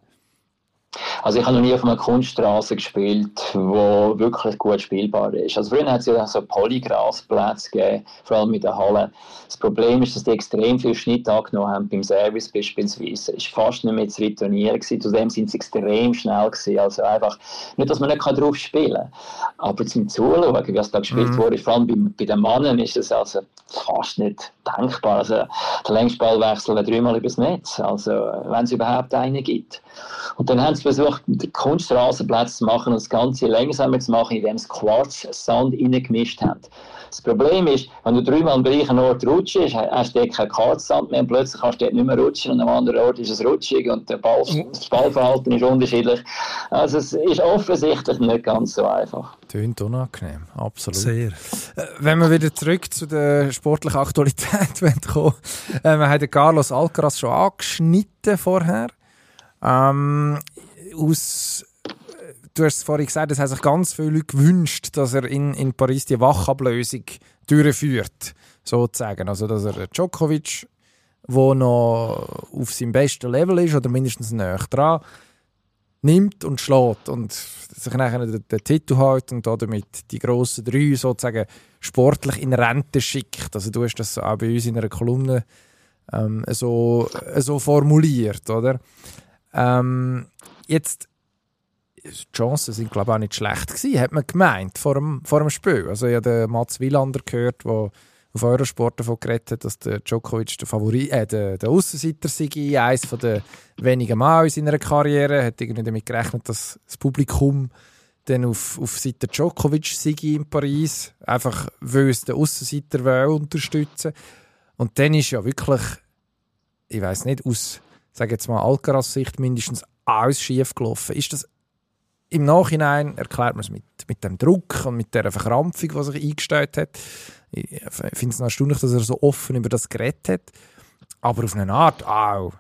Also ich habe noch nie auf einer Kunststraße gespielt, wo wirklich gut spielbar ist. Also früher hat es ja so Polygrasplätze gegeben, vor allem in der Halle. Das Problem ist, dass die extrem viel Schnitt angenommen haben beim Service beispielsweise. Es war fast nicht mehr zu retournieren gewesen. Zudem sind sie extrem schnell gewesen. Also einfach, nicht, dass man nicht drauf spielen kann, aber zum Zuschauen, wie es da gespielt mhm. wurde, vor allem bei, bei den Männern ist es also fast nicht denkbar. Also der Längsballwechsel wäre dreimal übers Netz, also wenn es überhaupt einen gibt. Und dann haben sie versucht, mit Kunstrasenplätze zu machen und das Ganze langsamer zu machen, indem sie Quarz-Sand reingemischt haben. Das Problem ist, wenn du dreimal am gleichen Ort rutschst, hast du dort kein Quarzsand mehr und plötzlich kannst du dort nicht mehr rutschen und am anderen Ort ist es rutschig und der Ball, das Ballverhalten ist unterschiedlich. Also es ist offensichtlich nicht ganz so einfach. Tönt unangenehm, absolut. Sehr. Äh, wenn wir wieder zurück zu der sportlichen Aktualität kommen, äh, wir haben Carlos Alcaraz schon angeschnitten vorher. Ähm, aus, du hast es vorhin gesagt, es haben sich ganz viele Leute gewünscht, dass er in, in Paris die Wachablösung durchführt, sozusagen. Also, dass er Djokovic, der noch auf seinem besten Level ist, oder mindestens näher dran, nimmt und schlägt und sich nachher den, den Titel hält und damit die grossen drei sozusagen sportlich in Rente schickt. Also du hast das auch bei uns in einer Kolumne ähm, so, so formuliert, oder? Ähm, jetzt die Chancen sind glaube ich auch nicht schlecht gewesen, hat man gemeint vor dem, vor dem Spiel. Also ich habe den Mats Wielander gehört, der auf Eurosport davon geredet hat, dass der Djokovic der Favorit, äh, der, der Aussenseiter sei, eines der wenigen Mal in seiner Karriere. Er hat irgendwie damit gerechnet, dass das Publikum dann auf, auf Seite Djokovic sei in Paris, einfach weil es den Aussenseiter will unterstützen Und dann ist ja wirklich, ich weiß nicht, aus, sage jetzt mal Alcaraz-Sicht mindestens alles schief gelaufen. Ist das im Nachhinein erklärt man es mit, mit dem Druck und mit der Verkrampfung, die sich eingestellt hat. Ich finde es noch erstaunlich, dass er so offen über das geredet hat. Aber auf eine Art auch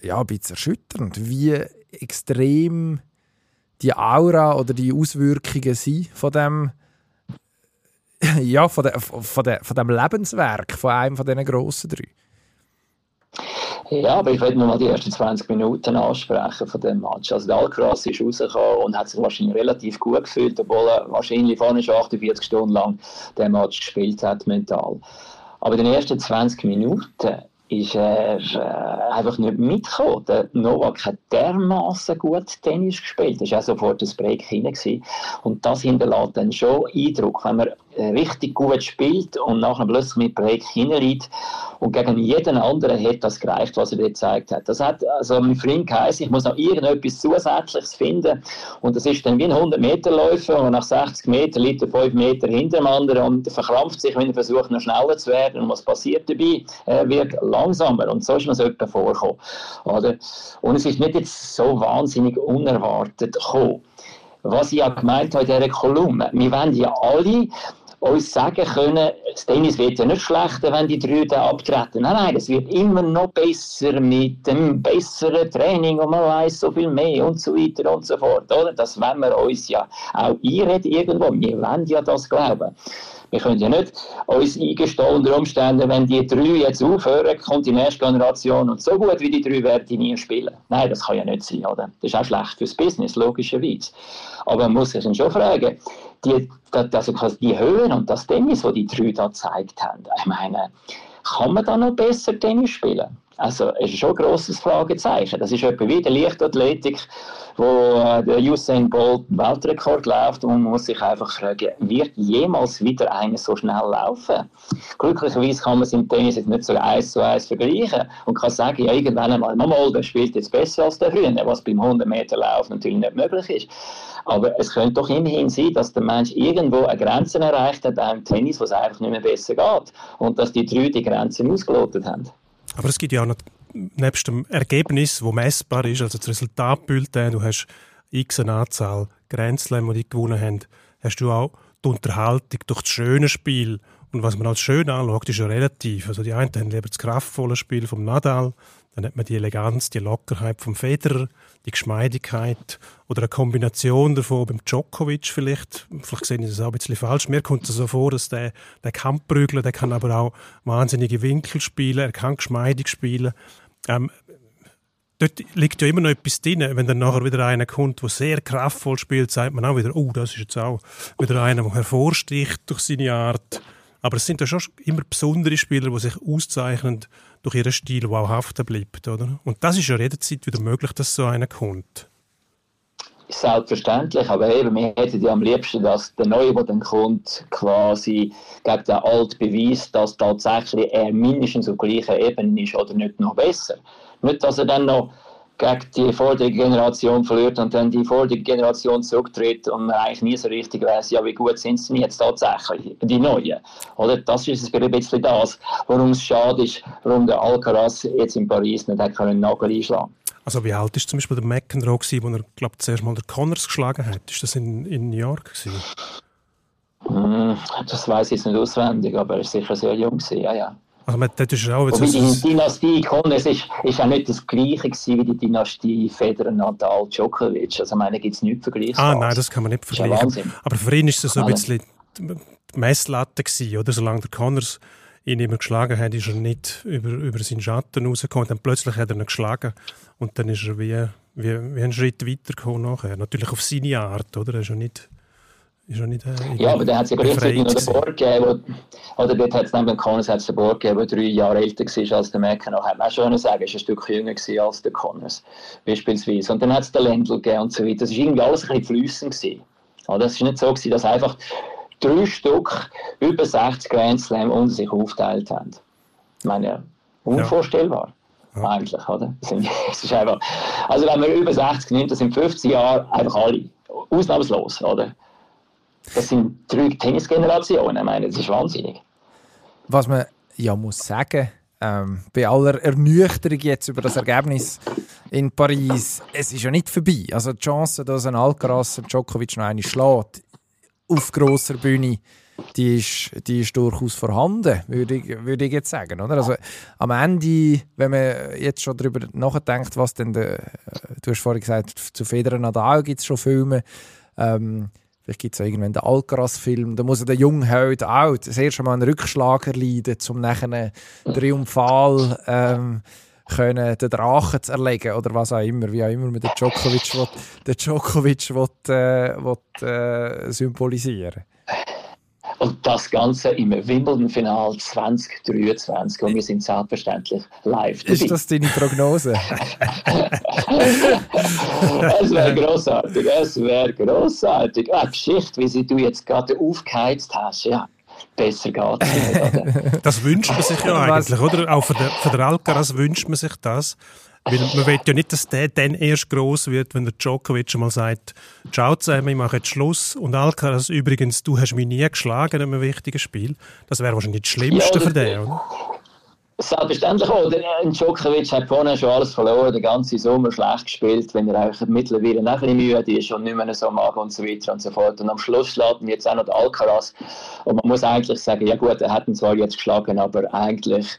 ja, ein bisschen erschütternd, wie extrem die Aura oder die Auswirkungen sind von dem, ja, von, de, von, de, von dem Lebenswerk von einem von diesen grossen drei. Ja, aber ich nur mal die ersten 20 Minuten ansprechen von dem Match. Also der Alcaraz ist rausgekommen und hat sich wahrscheinlich relativ gut gefühlt, obwohl er wahrscheinlich vorne schon 48 Stunden lang den Match gespielt hat, mental. Aber in den ersten 20 Minuten ist er äh, einfach nicht mitgekommen. Der Novak hat dermaßen gut Tennis gespielt. Das war auch sofort das Break hinein. Und das hinterlässt dann schon Eindruck, wenn man richtig gut spielt und nachher plötzlich mit Break hineinliegt und gegen jeden anderen hat das gereicht, was er dir gezeigt hat. Das hat also mein Freund geheißen, ich muss noch irgendetwas Zusätzliches finden und das ist dann wie ein 100 Meter Läufer und nach 60 Metern liegt er 5 Meter hinter dem anderen und verkrampft sich, wenn er versucht noch schneller zu werden und was passiert dabei? Er wird langsamer und so ist mir so etwas vorgekommen. Oder? Und es ist nicht jetzt so wahnsinnig unerwartet gekommen was ich ja gemeint habe in dieser Kolumne. Wir wollen ja alle uns sagen können, das Tennis wird ja nicht schlechter, wenn die drei da abtreten. Nein, nein, es wird immer noch besser mit dem besseren Training und man weiß so viel mehr und so weiter und so fort. Oder? Das wollen wir uns ja auch einreden irgendwo. Wir wollen ja das glauben. Wir können ja nicht uns eingestehen unter Umständen, wenn die drei jetzt aufhören, kommt die nächste Generation und so gut wie die drei werden die nie spielen. Nein, das kann ja nicht sein, oder? Das ist auch schlecht fürs Business, logischerweise. Aber man muss sich schon fragen, die, also die Höhen und das Tennis, das die drei da gezeigt haben, ich meine, kann man da noch besser Tennis spielen? Also es ist schon ein grosses Fragezeichen. Das ist etwa wie die Leichtathletik, wo äh, der Usain Bolt Weltrekord läuft und man muss sich einfach fragen, wird jemals wieder einer so schnell laufen? Glücklicherweise kann man es im Tennis jetzt nicht so eins zu eins vergleichen und kann sagen, ja irgendwann einmal, mal, der spielt jetzt besser als der früher, was beim 100 Meter Lauf natürlich nicht möglich ist. Aber es könnte doch immerhin sein, dass der Mensch irgendwo eine Grenze erreicht hat, auch im Tennis, wo es einfach nicht mehr besser geht und dass die drei die Grenzen ausgelotet haben. Aber es gibt ja auch noch, nebst dem Ergebnis, das messbar ist, also das Resultatbulletin, du hast x eine Anzahl Grenzländer, die gewonnen haben, hast du auch die Unterhaltung durch das schöne Spiel. Und was man als schön anschaut, ist ja relativ. Also die einen haben lieber das kraftvolle Spiel vom Nadal, dann hat man die Eleganz, die Lockerheit vom Federer, die Geschmeidigkeit oder eine Kombination davon beim Djokovic vielleicht. Vielleicht sehe ich das auch ein bisschen falsch. Mir kommt es so vor, dass der, der kann prügeln, der kann aber auch wahnsinnige Winkel spielen, er kann geschmeidig spielen. Ähm, dort liegt ja immer noch etwas drin. Wenn dann nachher wieder einer kommt, der sehr kraftvoll spielt, sagt man auch wieder, oh, das ist jetzt auch wieder einer, der hervorsticht durch seine Art. Aber es sind ja schon immer besondere Spieler, die sich auszeichnen durch ihren Stil, auch haften bleibt. Oder? Und das ist ja jederzeit wieder möglich, dass so einer kommt. Selbstverständlich, aber eben, wir hätten ja am liebsten, dass der Neue, der dann kommt, quasi gegen den Alt beweist, dass tatsächlich er mindestens auf gleicher Ebene ist oder nicht noch besser. Nicht, dass er dann noch gegen die vorige Generation verliert und dann die vorige Generation zurücktritt und man eigentlich nie so richtig weiß, ja, wie gut sind sie jetzt tatsächlich, die Neuen. Oder? Das ist ein bisschen das, warum es schade ist, warum der Alcaraz jetzt in Paris nicht hat können Nagel einschlagen also wie alt ist zum Beispiel der McEnroe gewesen, wo er, glaube zuerst mal der Connors geschlagen hat? Ist das in, in New York gewesen? Mm, das weiß ich jetzt nicht auswendig, aber er ist sicher sehr jung gewesen, ja, ja. Also man, das ist auch Wobei die Dynastie Connes ist, ist auch nicht das gleiche gewesen wie die Dynastie Federer, Nadal, Djokovic. Also ich meine, gibt es nichts Vergleichbares. Ah nein, das kann man nicht vergleichen. Aber für ihn ist es so ein bisschen die Messlatte gewesen, oder? Solange der Connors ihn immer geschlagen hat, ist er nicht über, über seinen Schatten rausgekommen. Dann plötzlich hat er ihn geschlagen und dann ist er wie, wie, wie einen Schritt weitergekommen nachher. Natürlich auf seine Art, oder? Er ist ja nicht ist ja, nicht, äh, ja, aber dann hat es ja gleichzeitig noch den Borg gegeben, wo, oder dort hat es neben dem Connors hat's den Borg gegeben, der drei Jahre älter war als der Mecken. Hat man schon sagen, er ist ein Stück jünger als der Connors, beispielsweise. Und dann hat es den Lendl gegeben und so weiter. Das war irgendwie alles ein bisschen flüssend. Gewesen. Ja, das war nicht so, gewesen, dass einfach drei Stück über 60 Grand Slam unter sich aufgeteilt haben. Ich meine, unvorstellbar. Ja. Eigentlich, oder? Das ist einfach, also wenn man über 60 nimmt, das sind 50 Jahre einfach alle. Ausnahmslos, oder? Das sind drei Tennisgenerationen. Ich meine, das ist wahnsinnig. Was man ja muss sagen, ähm, bei aller Ernüchterung jetzt über das Ergebnis in Paris, es ist ja nicht vorbei. Also die Chance, dass ein Alcaraz Djokovic noch eine schlägt auf grosser Bühne, die ist, die ist durchaus vorhanden, würde ich, würde ich jetzt sagen. Oder? Also, am Ende, wenn man jetzt schon darüber nachdenkt, was denn, der, du hast vorhin gesagt, zu Federer Nadal gibt es schon Filme, ähm, Vielleicht gibt es irgendwann den Alcaraz-Film. Da muss der junge Held auch das erste Mal einen Rückschlag erleiden, um nachher triumphal ähm, können den Drachen zu erlegen oder was auch immer, wie auch immer man den Djokovic, will, den Djokovic will, äh, will, äh, symbolisieren und das Ganze im Wimbledon-Final 2023. Und wir sind selbstverständlich live dabei. Ist das deine Prognose? es wäre grossartig. Es wäre grossartig. Eine Geschichte, wie sie du jetzt gerade aufgeheizt hast. Ja. Besser geht es Das wünscht man sich ja eigentlich, oder? Auch für den, für den Alcaraz wünscht man sich das. Weil man will ja nicht, dass der dann erst groß wird, wenn der Djokovic mal sagt, ciao zusammen, ich mache jetzt Schluss. Und Alcaraz übrigens, du hast mich nie geschlagen in einem wichtigen Spiel. Das wäre wahrscheinlich das Schlimmste ja, für den, oder? Selbstverständlich auch. Der Djokovic hat vorne schon alles verloren, den ganzen Sommer schlecht gespielt, wenn er eigentlich mittlerweile ein bisschen müde ist und nicht mehr so mag und so weiter und so fort. Und am Schluss schlägt ihn jetzt auch noch Alcaraz. Und man muss eigentlich sagen, ja gut, er hat ihn zwar jetzt geschlagen, aber eigentlich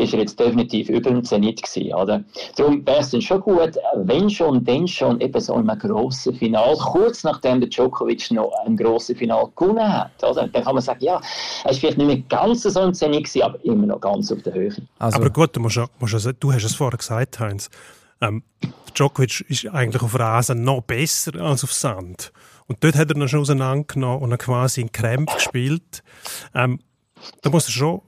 ist er jetzt definitiv über dem Zenit gewesen, oder? Darum wäre es dann schon gut, wenn schon, denn schon eben so in einem grossen Final, kurz nachdem der Djokovic noch ein grosses Final gewonnen hat, oder? Dann kann man sagen, ja, er ist vielleicht nicht mehr ganz so im Zenit gewesen, aber immer noch ganz auf der Höhe. Also. Aber gut, du, musst, musst, du hast es vorher gesagt, Heinz, ähm, Djokovic ist eigentlich auf Rasen noch besser als auf Sand. Und dort hat er ihn schon auseinandergenommen und quasi in Krämpf gespielt. Ähm, da muss er schon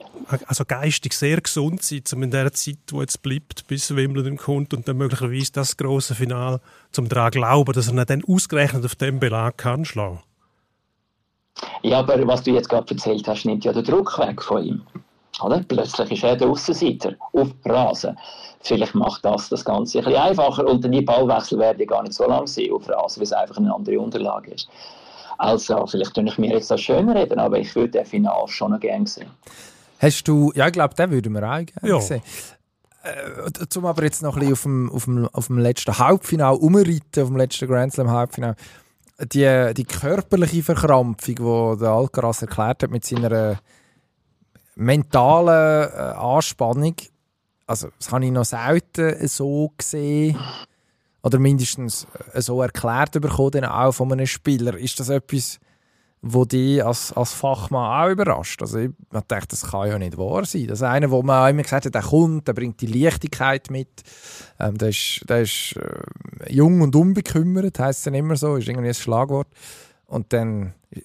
also geistig sehr gesund sein, um in der Zeit, die jetzt bleibt, bis Wimbledon kommt und dann möglicherweise das große Finale zum daran glauben, dass er dann ausgerechnet auf dem Belag kann schlagen. Ja, aber was du jetzt gerade erzählt hast, nimmt ja den Druck weg von ihm. Oder? Plötzlich ist er der Aussenseiter auf Rasen. Vielleicht macht das das Ganze ein bisschen einfacher und die Ballwechsel werden gar nicht so lang sein auf Rasen, weil es einfach eine andere Unterlage ist. Also, vielleicht tue ich mir jetzt das schön reden, aber ich würde den Final schon noch gerne sehen. Hast du, ja, ich glaube, den würden wir auch gerne ja. sehen. Äh, zum aber jetzt noch ein bisschen auf dem, auf dem, auf dem letzten Halbfinale umreiten, auf dem letzten Grand Slam Halbfinale. Die, die körperliche Verkrampfung, die der Alcaraz erklärt hat mit seiner mentalen äh, Anspannung, also das habe ich noch selten so gesehen oder mindestens äh, so erklärt bekommen, auch von einem Spieler. Ist das etwas, wo dich als, als Fachmann auch überrascht? Also ich dachte, das kann ja nicht wahr sein. Das ist einer, wo man immer gesagt hat, der kommt, der bringt die Leichtigkeit mit, ähm, der ist, der ist äh, jung und unbekümmert, heisst es dann immer so, ist irgendwie ein Schlagwort. Und dann äh,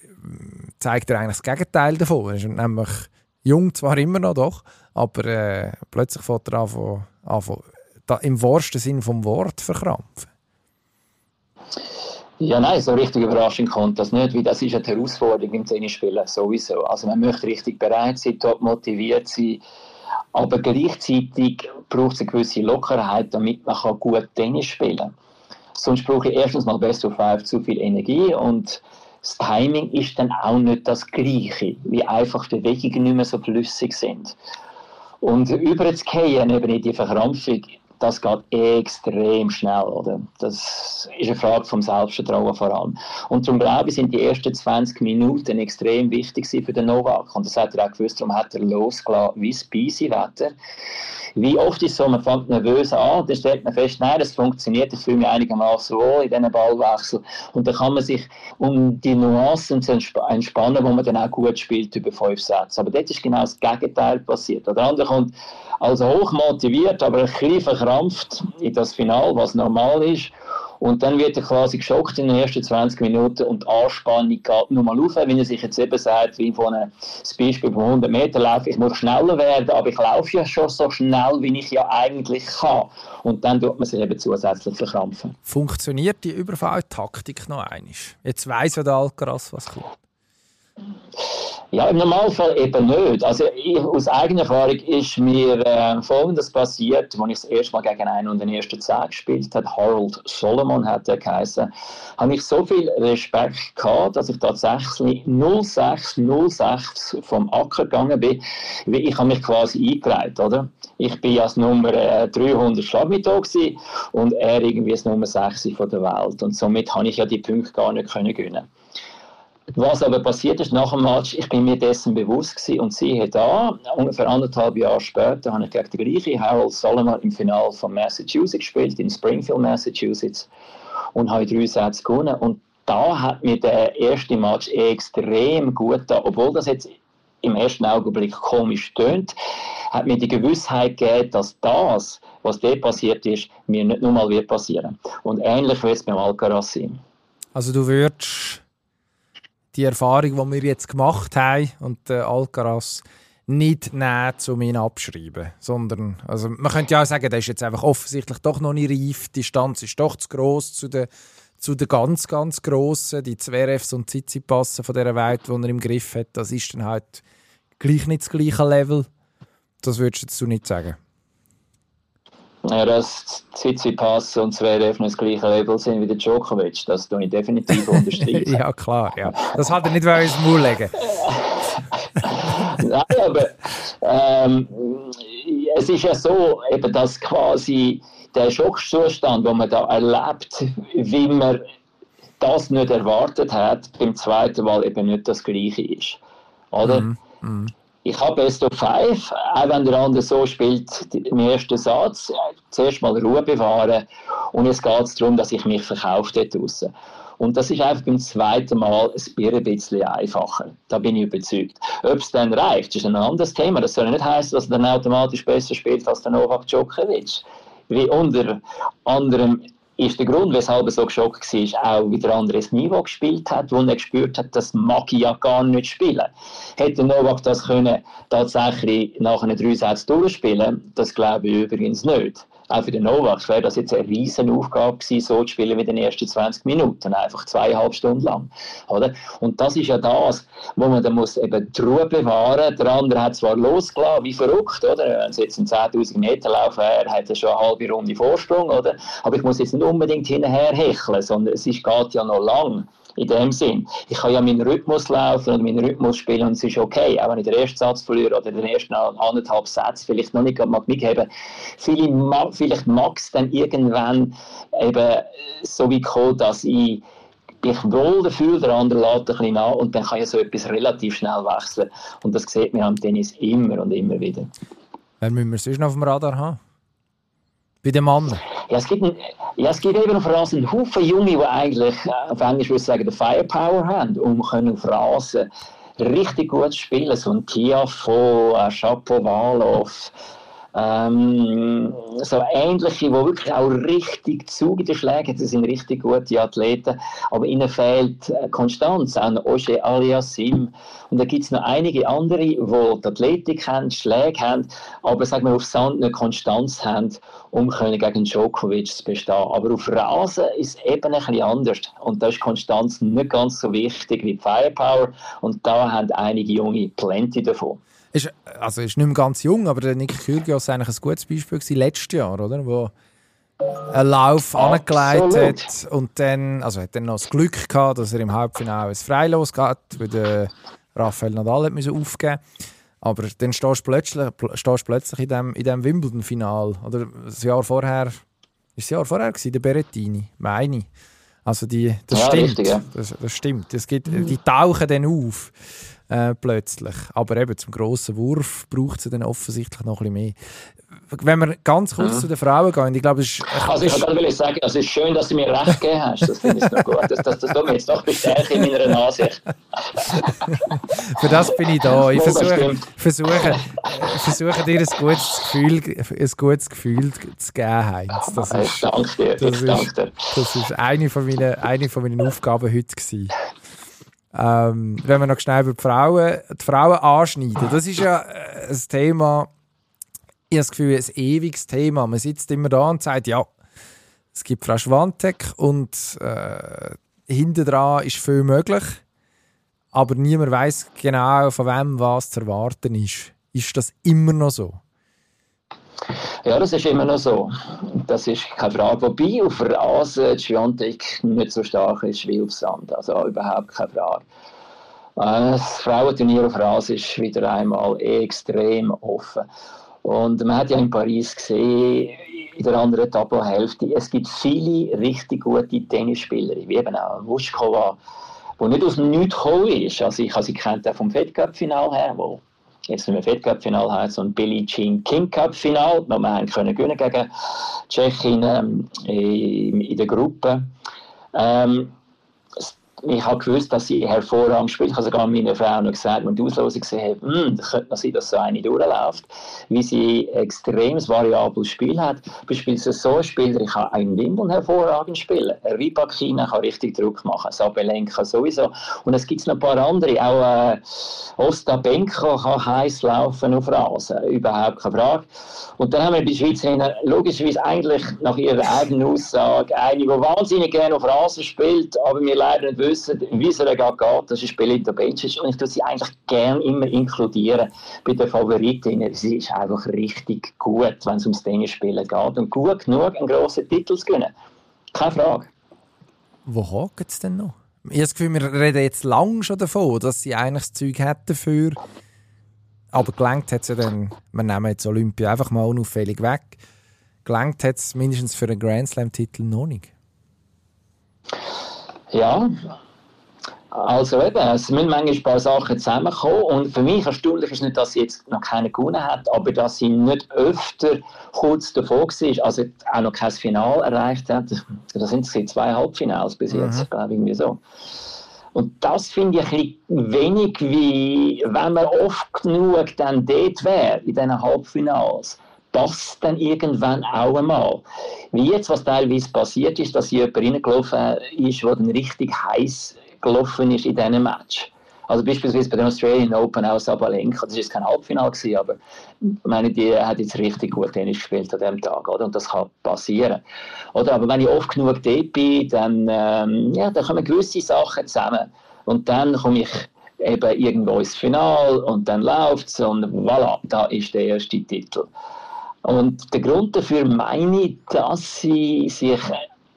zeigt er eigentlich das Gegenteil davon. Er ist nämlich jung zwar immer noch, doch, aber äh, plötzlich fängt er an, an, da im wahrsten Sinn vom Wort verkrampfen? Ja, nein, so richtig überraschend kommt das nicht, weil das ist eine Herausforderung im Tennisspielen sowieso. Also man möchte richtig bereit sein, top motiviert sein, aber gleichzeitig braucht es eine gewisse Lockerheit, damit man gut Tennis spielen kann. Sonst brauche ich erstens mal Best of Five zu viel Energie und das Timing ist dann auch nicht das gleiche, wie einfach Bewegungen nicht mehr so flüssig sind. Und über das Gehen, eben in die Verkrampfung, das geht extrem schnell, oder? Das ist eine Frage vom Selbstvertrauen vor allem. Und darum glaube ich, sind die ersten 20 Minuten extrem wichtig für den Novak. Und das hat er auch gewusst, darum hat er losgelassen wie das Wetter. Wie oft ist so, man fängt nervös an, dann stellt man fest, nein, das funktioniert, ich fühle mich einigermaßen wohl in diesen Ballwechsel. Und dann kann man sich um die Nuancen zu entspannen, wo man dann auch gut spielt über fünf Sätze. Aber dort ist genau das Gegenteil passiert. Der andere kommt also hoch motiviert, aber ein bisschen verkrampft in das Final, was normal ist. Und dann wird er quasi geschockt in den ersten 20 Minuten und die Anspannung geht nochmal auf, wenn er sich jetzt eben sagt, wie von einem Beispiel von 100 Meter laufe, ich muss schneller werden, aber ich laufe ja schon so schnell, wie ich ja eigentlich kann. Und dann tut man sich eben zusätzlich verkrampfen. Funktioniert die Überfalltaktik noch einmal? Jetzt weiss ja der Alcaraz, was kommt. Ja, im Normalfall eben nicht. Also ich, aus eigener Erfahrung ist mir äh, Folgendes passiert, als ich das erste Mal gegen einen und den ersten Zehn gespielt habe, Harold Solomon hat er geheißen, habe ich so viel Respekt gehabt, dass ich tatsächlich 06, 06 vom Acker gegangen bin. Ich habe mich quasi eingereiht, oder? Ich bin als Nummer äh, 300 Schlagmittag und er irgendwie als Nummer 6 von der Welt. Und somit habe ich ja die Punkte gar nicht können gewinnen was aber passiert ist nach dem Match, ich bin mir dessen bewusst gewesen und siehe da, ungefähr anderthalb Jahre später habe ich gegen den gleichen Harold Solomon im Finale von Massachusetts gespielt, in Springfield, Massachusetts und habe drei Sätze gewonnen und da hat mir der erste Match extrem gut da, obwohl das jetzt im ersten Augenblick komisch tönt, hat mir die Gewissheit gegeben, dass das, was dort passiert ist, mir nicht nur mal wird passieren. Und ähnlich wird es beim Alcaraz sein. Also du würdest die Erfahrung, die wir jetzt gemacht haben und der Alcaraz nicht nehmen, um ihn abschreiben. Sondern, also man könnte ja auch sagen, der ist jetzt einfach offensichtlich doch noch nicht reif, die Distanz ist doch zu gross zu den, zu den ganz, ganz Grossen, die Zverevs und Tsitsipassen von dieser Welt, die er im Griff hat, das ist dann halt gleich nicht das gleiche Level. Das würdest du jetzt nicht sagen? Dass Tsitsipas und Zverev nicht das gleiche Level sind wie der Djokovic, das tue ich definitiv unterstreichen. ja, klar, ja. Das hat er nicht ins Maul legen Nein, aber ähm, es ist ja so, eben, dass quasi der Schockzustand, den man da erlebt, wie man das nicht erwartet hat, beim zweiten Mal eben nicht das Gleiche ist. Oder? Mm, mm ich habe Best of Five, auch wenn der andere so spielt, im ersten Satz, zuerst mal Ruhe bewahren und jetzt geht es darum, dass ich mich verkaufe dort. Und das ist einfach beim zweiten Mal ein bisschen einfacher. Da bin ich überzeugt. Ob es dann reicht, ist ein anderes Thema. Das soll nicht heißen, dass er dann automatisch besser spielt als der Novak Djokovic. Wie unter anderem ist der Grund, weshalb er so geschockt war, auch wieder ein anderes Niveau gespielt hat, wo er gespürt hat, das mag ich ja gar nicht spielen. Hätte Novak das können tatsächlich nach einem drei Sätzen durchspielen, das glaube ich übrigens nicht auch für den Novak wäre das jetzt eine riesen Aufgabe gewesen, so zu spielen in den ersten 20 Minuten, einfach zweieinhalb Stunden lang. Oder? Und das ist ja das, wo man dann muss eben die Ruhe bewahren Der andere hat zwar losgelassen, wie verrückt, oder? Wenn es jetzt ein 10.000 Meter Lauf wäre, hat er schon eine halbe Runde Vorsprung, oder? Aber ich muss jetzt nicht unbedingt hinterher hecheln, sondern es ist, geht ja noch lang in dem Sinn. Ich kann ja meinen Rhythmus laufen und meinen Rhythmus spielen und es ist okay, auch wenn ich den ersten Satz verliere oder den ersten anderthalb Satz vielleicht noch nicht mag mitgeben. Vielleicht mag es dann irgendwann eben so wie kommen, dass ich ich wohl dafür, der andere lädt ein bisschen an und dann kann ich so etwas relativ schnell wechseln. Und das sieht man am Tennis immer und immer wieder. Wer müssen wir sonst noch auf dem Radar haben? Bei den Mann? Ja, es gibt, ja, es gibt eben auf Rasen einen Haufen Junge, die eigentlich, auf Englisch würde ich sagen, die Firepower haben, um können auf Rasen richtig gut spielen. So ein Tiafo, ein Shapovalov, ähm, so ähnliche, die wirklich auch richtig Zug in den Schlägen das sind richtig gute Athleten, aber ihnen fehlt äh, Konstanz, auch Oje Aliasim. Und da gibt es noch einige andere, die die Athletik haben, Schläge haben, aber sagen wir, auf Sand eine Konstanz haben, um können gegen Djokovic zu bestehen. Aber auf Rasen ist es eben ein bisschen anders. Und da ist Konstanz nicht ganz so wichtig wie Firepower. Und da haben einige Junge plenty davon. Ist, also ist nicht mehr ganz jung, aber der Nick Kyrgios war eigentlich ein gutes Beispiel gewesen, letztes Jahr, oder? Wo einen Lauf angelegt hat und dann, also hat dann noch das Glück gehabt, dass er im Halbfinale ein Freilos hat, weil der Rafael Nadal hat müssen aufgeben Aber dann stehst du plötzlich, stehst plötzlich in dem, in dem Wimbledon-Final. Oder das Jahr vorher, ist das Jahr vorher gewesen, der Berettini, meine ich. Also die, das Ja, stimmt. richtig, ja. Das, das stimmt. Es gibt, die tauchen dann auf äh, plötzlich. Aber eben zum grossen Wurf braucht es dann offensichtlich noch ein bisschen mehr. Wenn wir ganz kurz zu den Frauen gehen, ich glaube, es ist, Also ich gerade sagen, es ist schön, dass du mir recht gegeben hast. Das finde ich noch gut. Das, das, das tut mir jetzt noch bestärken in meiner Ansicht. für das bin ich da. Ich versuche, versuche, versuche dir ein gutes Gefühl, ein gutes Gefühl zu geben, Heinz. Das Ich ist, danke dir. das Ich ist, das ist eine, von meinen, eine von meinen Aufgaben heute gewesen. Ähm, wenn wir noch schnell über die Frauen, die Frauen anschneiden. Das ist ja äh, ein Thema, ich habe das Gefühl, ein ewiges Thema. Man sitzt immer da und sagt, ja, es gibt Frau Schwantek und äh, hinten dran ist viel möglich, aber niemand weiß genau, von wem was zu erwarten ist. Ist das immer noch so? Ja, das ist immer noch so. Das ist keine Frage. Wobei auf Rasen die Schwiontek nicht so stark ist wie auf Sand. Also überhaupt keine Frage. Äh, Das Frauenturnier auf Rasen ist wieder einmal extrem offen. Und man hat ja in Paris gesehen, in der anderen Tableauhälfte, es gibt viele richtig gute Tennisspieler, wie eben auch Wuschkova, die nicht aus dem Nichts gekommen ist. Also ich habe sie kennt auch vom Fed-Cup-Final her, wo jetzt nicht mehr Fed-Cup-Final heißt, sondern Billie Jean King Cup-Final, wo wir haben können gewinnen gegen Tschechien ähm, in, in der Gruppe. Ähm, ich habe gewusst, dass sie hervorragend spielt. Ich habe sogar meiner Frau noch gesagt, wenn die Auslosung gesehen habe, hm, das könnte noch sein, dass so eine durchläuft, wie sie extremes variables Spiel hat. Beispielsweise so ein Spieler, kann einen Wimbledon hervorragend spielen. Rybakina kann richtig Druck machen, Sabelenka sowieso. Und es gibt noch ein paar andere, auch äh, Ostapenko kann heiß laufen auf Rasen, überhaupt keine Frage. Und dann haben wir bei Schweizerinnen logischerweise eigentlich nach ihrer eigenen Aussage eine, die wahnsinnig gerne auf Rasen spielt, aber wir leider nicht wissen, wie es gerade geht. Das ist Belinda Bencic und ich tue sie eigentlich gerne immer inkludieren bei den Favoritinnen. Sie ist einfach richtig gut, wenn es ums Tennisspielen geht und gut genug, einen grossen Titel zu gewinnen. Keine Frage. Wo hakt es denn noch? Ich habe das Gefühl, wir reden jetzt lang schon davon, dass sie eigentlich das Zeug hätten dafür. Aber gelangt hat es ja dann, wir nehmen jetzt Olympia einfach mal unauffällig weg, gelangt hat es mindestens für einen Grand Slam-Titel noch nicht. Ja, also eben, es müssen manchmal ein paar Sachen zusammenkommen und für mich erstaunlich ist nicht, dass sie jetzt noch keine gewonnen hat, aber dass sie nicht öfter kurz davor war, also auch noch kein Final erreicht hat. Das sind es zwei Halbfinals bis jetzt, glaube ich, irgendwie so. Und das finde ich ein bisschen wenig, wie wenn man oft genug dann dort wäre, in diesen Halbfinals, passt dann irgendwann auch einmal. Wie jetzt, was teilweise passiert ist, dass jemand reingelaufen ist, der dann richtig heiß gelaufen ist in diesem Match. Also beispielsweise bei den Australian Open auch Sabalenka, das war jetzt kein Halbfinale, aber ich meine, die hat jetzt richtig gut Tennis gespielt an diesem Tag, oder? Und das kann passieren. Oder, aber wenn ich oft genug dort bin, dann, ähm, ja, dann kommen gewisse Sachen zusammen. Und dann komme ich eben irgendwo ins Finale und dann läuft es und voilà, da ist der erste Titel. Und der Grund dafür meine ich, dass sie sich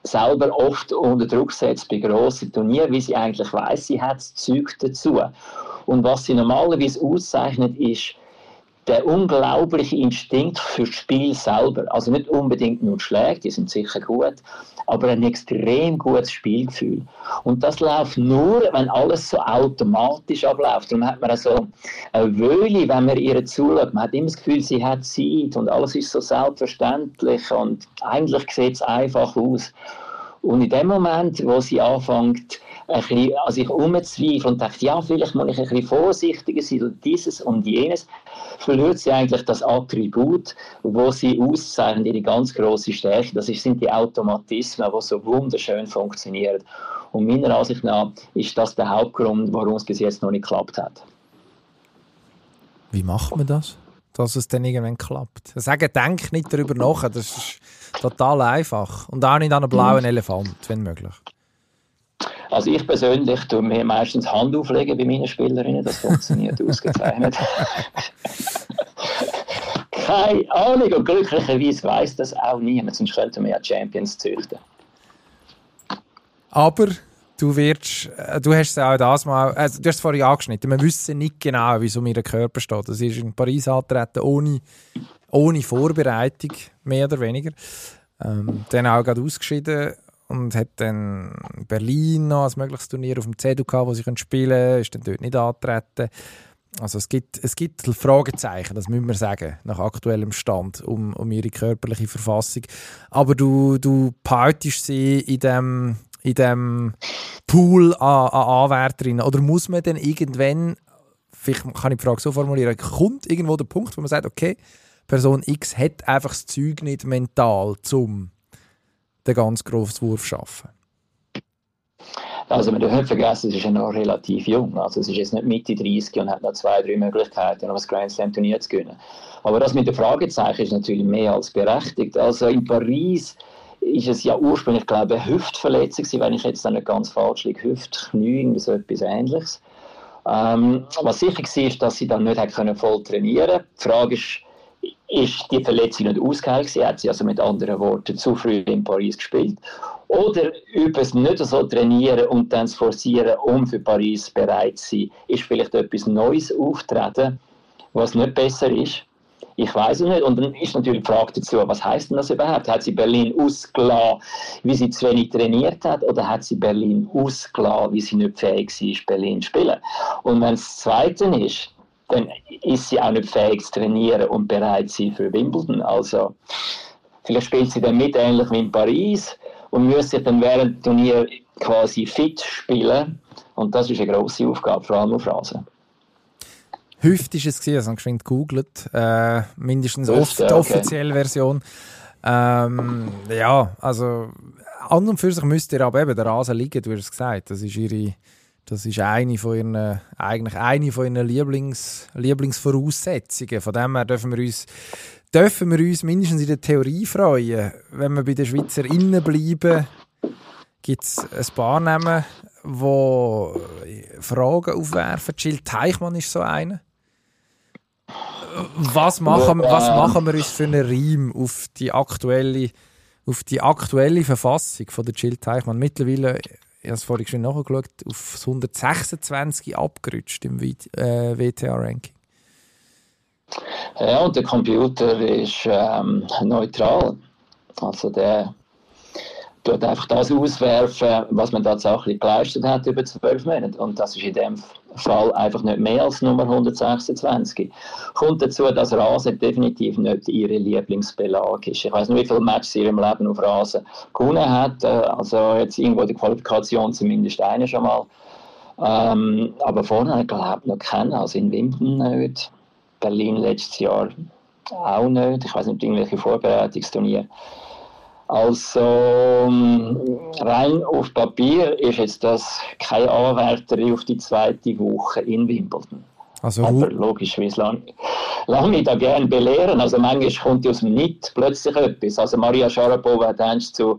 selber oft unter Druck setzt bei grossen Turnieren, wie sie eigentlich weiß, sie hat das Zeug dazu. Und was sie normalerweise auszeichnet, ist der unglaubliche Instinkt für das Spiel selber. Also nicht unbedingt nur Schläge, die sind sicher gut, aber ein extrem gutes Spielgefühl. Und das läuft nur, wenn alles so automatisch abläuft. Darum hat man so eine Wöhle, wenn man ihr zuschaut. Man hat immer das Gefühl, sie hat Zeit und alles ist so selbstverständlich und eigentlich sieht es einfach aus. Und in dem Moment, wo sie anfängt, ein bisschen an sich umzuzweifeln und denkt, ja, vielleicht muss ich ein bisschen vorsichtiger sein und dieses und jenes, verliert sie eigentlich das Attribut, wo sie auszeichnet, ihre ganz grosse Stärke. Das sind die Automatismen, die so wunderschön funktionieren. Und meiner Ansicht nach ist das der Hauptgrund, warum es bis jetzt noch nicht geklappt hat. Wie macht man das? Dass es dann irgendwann klappt. Sagen, denk nicht darüber nach, das ist total einfach. Und auch nicht an einen blauen Elefant, wenn möglich. Also ich persönlich tue mir meistens Hand auflegen bei meinen Spielerinnen, das funktioniert ausgezeichnet. Keine Ahnung und glücklicherweise weiß das auch niemand, sonst könnten wir ja Champions züchten. Aber du wirst, äh, du hast es auch das mal, also du hast es vorhin angeschnitten, wir wissen nicht genau, wie es um ihren Körper steht. Sie ist in Paris angetreten, ohne, ohne Vorbereitung, mehr oder weniger. Ähm, dann auch gerade ausgeschieden und hat dann Berlin noch als mögliches Turnier auf dem CEDU gehabt, wo sie spielen können, ist dann dort nicht angetreten. Also es gibt, es gibt Fragezeichen, das müssen wir sagen, nach aktuellem Stand, um, um ihre körperliche Verfassung. Aber du, du behaltest sie in dem, in dem Pool an, an Anwärterinnen. Oder muss man dann irgendwann, vielleicht kann ich die Frage so formulieren, kommt irgendwo der Punkt, wo man sagt, okay, Person X hat einfach das Zeug nicht mental, um den ganz grossen Wurf schaffen? Also man darf nicht vergessen, es ist ja noch relativ jung. Also es ist jetzt nicht Mitte 30 und hat noch zwei, drei Möglichkeiten, um das Grand Slam Turnier zu gewinnen. Aber das mit den Fragezeichen ist natürlich mehr als berechtigt. Also in Paris ist es ja ursprünglich, glaube ich, eine Hüftverletzung, wenn ich jetzt nicht ganz falsch liege, Hüftknie, so etwas Ähnliches. Ähm, was sicher war, ist, dass sie dann nicht voll trainieren konnte. Die Frage ist, ist die Verletzung nicht ausgeheilt gewesen, hat sie also mit anderen Worten zu früh in Paris gespielt. Oder über es nicht so trainieren und dann forcieren, um für Paris bereit zu sein, ist vielleicht etwas Neues auftreten, was nicht besser ist. Ich weiß es nicht. Und dann ist natürlich die Frage dazu, was heißt denn das überhaupt? Hat sie Berlin ausgelassen, wie sie zu wenig trainiert hat, oder hat sie Berlin ausgelassen, wie sie nicht fähig war, Berlin zu spielen? Und wenn es das Zweite ist, dann ist sie auch nicht fähig zu trainieren und bereit sein für Wimbledon. Also vielleicht spielt sie dann mit, ähnlich wie in Paris, und müsste dann während dem Turnier quasi fit spielen. Und das ist eine grosse Aufgabe, vor allem auf Rasen. Hüft ist es gewesen, also geschwind gegoogelt, äh, mindestens Hüft, die okay. offizielle Version. Ähm, ja, also an und für sich müsste ihr aber eben der Rasen liegen, du hast es gesagt. Das ist ihre das ist eine von ihren, eigentlich eine von ihren Lieblings, Lieblingsvoraussetzungen. Von dem her dürfen wir uns dürfen wir uns mindestens in der Theorie freuen. Wenn wir bei den Schweizer innen bleiben, gibt es ein paar Namen, die Fragen aufwerfen. Jill Teichmann ist so einer. Was machen, was machen wir uns für einen Reim auf die aktuelle, auf die aktuelle Verfassung von der Jill Teichmann? Mittlerweile ich habe es vorhin schon nachgeschaut, auf 126 abgerutscht im äh, WTA-Ranking. Ja, und der Computer ist ähm, neutral. Also der tut einfach das auswerfen, was man tatsächlich geleistet hat über zwölf Monate. Und das ist in dem Fall einfach nicht mehr als Nummer 126. Kommt dazu, dass Rasen definitiv nicht ihre Lieblingsbelag ist. Ich weiß nicht, wie viele Matches sie im Leben auf Rasen gewonnen hat. Äh, also jetzt irgendwo die Qualifikation zumindest eine schon mal. Ähm, aber vorher glaube ich noch kennen, also in Wimbledon nicht. Berlin letztes Jahr auch nicht. Ich weiß nicht, irgendwelche Vorbereitungsturniere. Also rein auf Papier ist jetzt das keine Anwärterin auf die zweite Woche in Wimbledon. Also, Aber logisch, wie es lange lang ich da gerne belehren. Also manchmal kommt aus dem Nicht plötzlich etwas. Also Maria Sharapova hat einst zu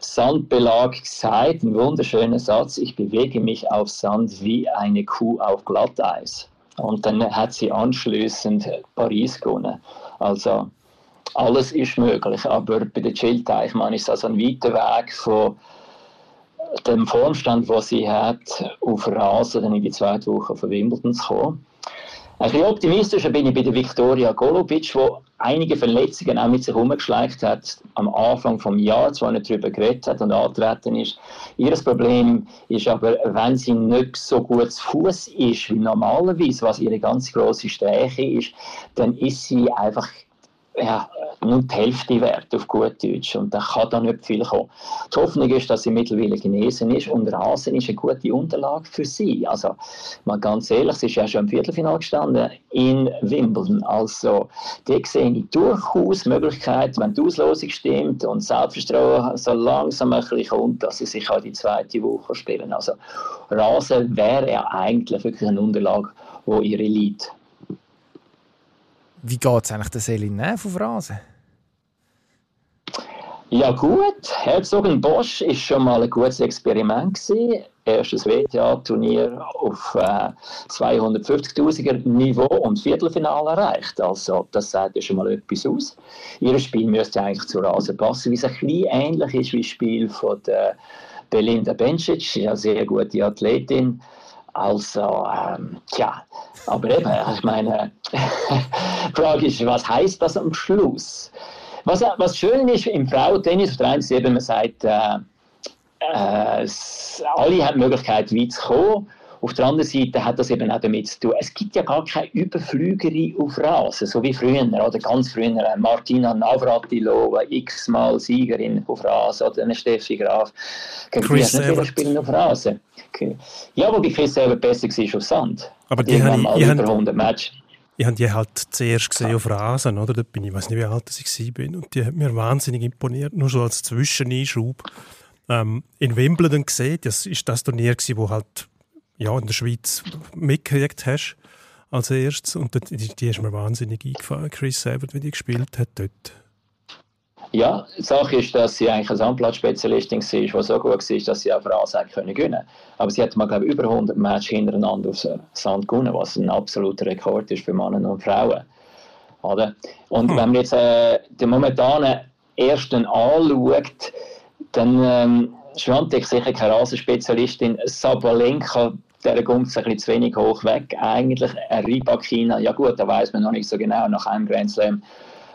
Sandbelag gesagt, einen wunderschönen Satz, ich bewege mich auf Sand wie eine Kuh auf Glatteis. Und dann hat sie anschließend Paris gewonnen. Also alles ist möglich, aber bei der Jill Teichmann ist das ein weiter Weg von dem Formstand, den sie hat, auf Rasen dann in die zweite Woche von Wimbledon zu kommen. Ein bisschen optimistischer bin ich bei der Viktoria Golubic, die einige Verletzungen auch mit sich herumgeschleicht hat am Anfang des Jahres, wo nicht darüber geredet hat und angetreten ist. Ihr Problem ist aber, wenn sie nicht so gut zu Fuß ist wie normalerweise, was ihre ganz große Stärke ist, dann ist sie einfach ja, nur die Hälfte wert auf gut Deutsch und da kann da nicht viel kommen. Die Hoffnung ist, dass sie mittlerweile genesen ist und Rasen ist eine gute Unterlage für sie. Also mal ganz ehrlich, sie ist ja schon im Viertelfinale gestanden in Wimbledon. Also die sehe ich durchaus Möglichkeit, wenn die Auslosung stimmt und Selbstvertrauen so langsam ein bisschen kommt, dass sie sich auch die zweite Woche spielen. Also Rasen wäre ja eigentlich wirklich eine Unterlage, wo ihre liegt. Wie geht es eigentlich der Selin Neff auf Rasen? Ja gut, Herzog Bosch ist schon mal ein gutes Experiment gewesen. Erstes WTA-Turnier auf äh, 250.000er Niveau und Viertelfinale erreicht. Also das sagt ja schon mal etwas aus. Ihr Spiel müsste eigentlich zu Rasen passen, wie es ein bisschen ähnlich ist wie das Spiel von der Belinda Bencic, eine sehr gute Athletin. Also, ähm, tja, aber eben, ich meine, die Frage ist, was heißt das am Schluss? Was, was schön ist im Frauentennis, auf der einen Seite, man sagt, äh, äh, alle haben die Möglichkeit, weit zu kommen. Auf der anderen Seite hat das eben auch damit zu tun, es gibt ja gar keine Überflügerin auf Rasen, so wie früher, oder ganz früher, äh, Martina Navratilova, x-mal Siegerin auf Rasen, oder eine Steffi Graf. Chris Evert. spielen auf Rasen. Ja, wobei Chris Evert besser war auf Sand. Aber die, die haben mal über ich 100 Matches. Ich habe die halt zuerst gesehen auf Rasen, oder? Dort bin ich, weiß nicht, wie alt ich war. Und die hat mir wahnsinnig imponiert, nur so als Zwischeneinschub. Ähm, in Wimbledon gesehen, das ist das Turnier gewesen, wo halt ja, in der Schweiz mitgekriegt hast als erstes. Und die, die ist mir wahnsinnig eingefallen, Chris Evert, wie die gespielt hat dort. Ja, die Sache ist, dass sie eigentlich eine Sandplatzspezialistin war, die so gut war, dass sie auch Rasen können gewinnen Aber sie hat mal, glaube ich, über 100 Matches hintereinander auf Sand gewonnen, was ein absoluter Rekord ist für Männer und Frauen. Oder? Und hm. wenn man jetzt äh, den momentanen ersten anschaut, dann ähm, Schwantek sicher keine Rasenspezialistin. Sabalenka, der kommt ein bisschen zu wenig hoch weg. Eigentlich ein Rybakina, ja gut, da weiß man noch nicht so genau, nach einem Grand Slam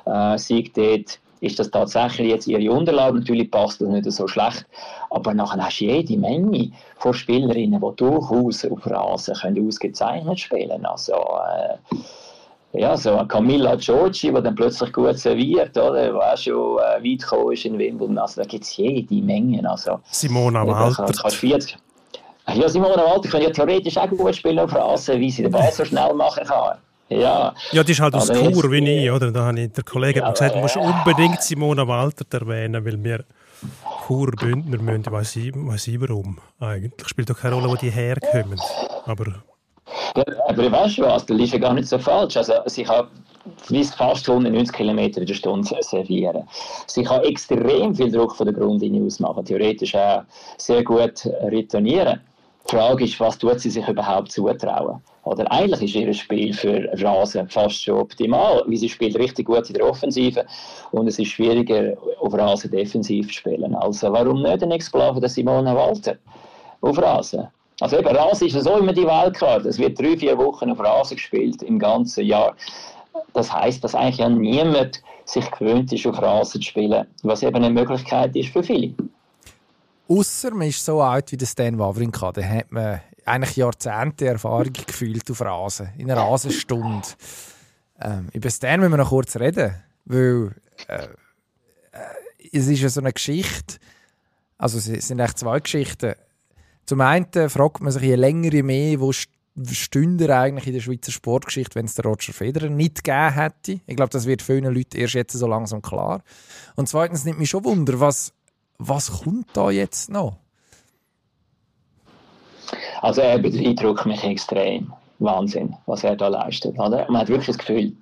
äh, Sieg dort ist das tatsächlich jetzt ihre Unterlage. Natürlich passt das nicht so schlecht, aber nachher hast du jede Menge von Spielerinnen, die durchaus auf Rasen können ausgezeichnet spielen Also, äh, ja, so eine Camilla Giorgi, die dann plötzlich gut serviert, oder? Die auch schon äh, weit gekommen ist in Wimbledon. Also, da gibt es jede Menge. Also, Simona Walter. Ja, Simona Walter kann ja theoretisch auch gut spielen auf Rasen, wie sie den Ball so schnell machen kann. Ja, ja, die ist halt aus Chur wie ich, oder? Da habe ich, der Kollege hat mir gesagt, du musst unbedingt Simona Walter erwähnen, weil wir Chur Bündner müssen, weiß ich, weiß ich warum eigentlich. Spielt doch keine Rolle, wo die herkommen. Aber... Ja, aber weißt du was, das ist ja gar nicht so falsch. Also, sie kann fast 190 km in der Stunde servieren. Sie kann extrem viel Druck von der Grundlinie aus machen, theoretisch auch sehr gut retournieren. Die Frage ist, was tut sie sich überhaupt zutrauen? Oder eigentlich ist ihr Spiel für Rasen fast schon optimal, wie sie spielt richtig gut in der Offensive und es ist schwieriger, auf Rasen defensiv zu spielen. Also warum nicht ein Explore der Simone Walter auf Rasen? Also eben, Rasen ist so immer die Weltkarte. Es wird drei, vier Wochen auf Rasen gespielt im ganzen Jahr. Das heißt, dass eigentlich ja niemand sich gewöhnt ist, auf Rasen zu spielen, was eben eine Möglichkeit ist für viele. Ausser man ist so alt wie der Stan Wawrinka, dann hat man eigentlich Jahrzehnte Erfahrung gefühlt auf Rasen, in einer Rasenstunde. Ähm, über Stan müssen wir noch kurz reden, weil äh, äh, es ist ja so eine Geschichte, also es sind eigentlich zwei Geschichten. Zum einen fragt man sich je länger, je mehr, wo stünde er eigentlich in der Schweizer Sportgeschichte, wenn es der Roger Federer nicht gegeben hätte. Ich glaube, das wird vielen Leuten erst jetzt so langsam klar. Und zweitens nimmt mich schon Wunder, was was kommt da jetzt noch? Also er beeindruckt mich extrem. Wahnsinn, was er da leistet. Oder? Man hat wirklich das Gefühl,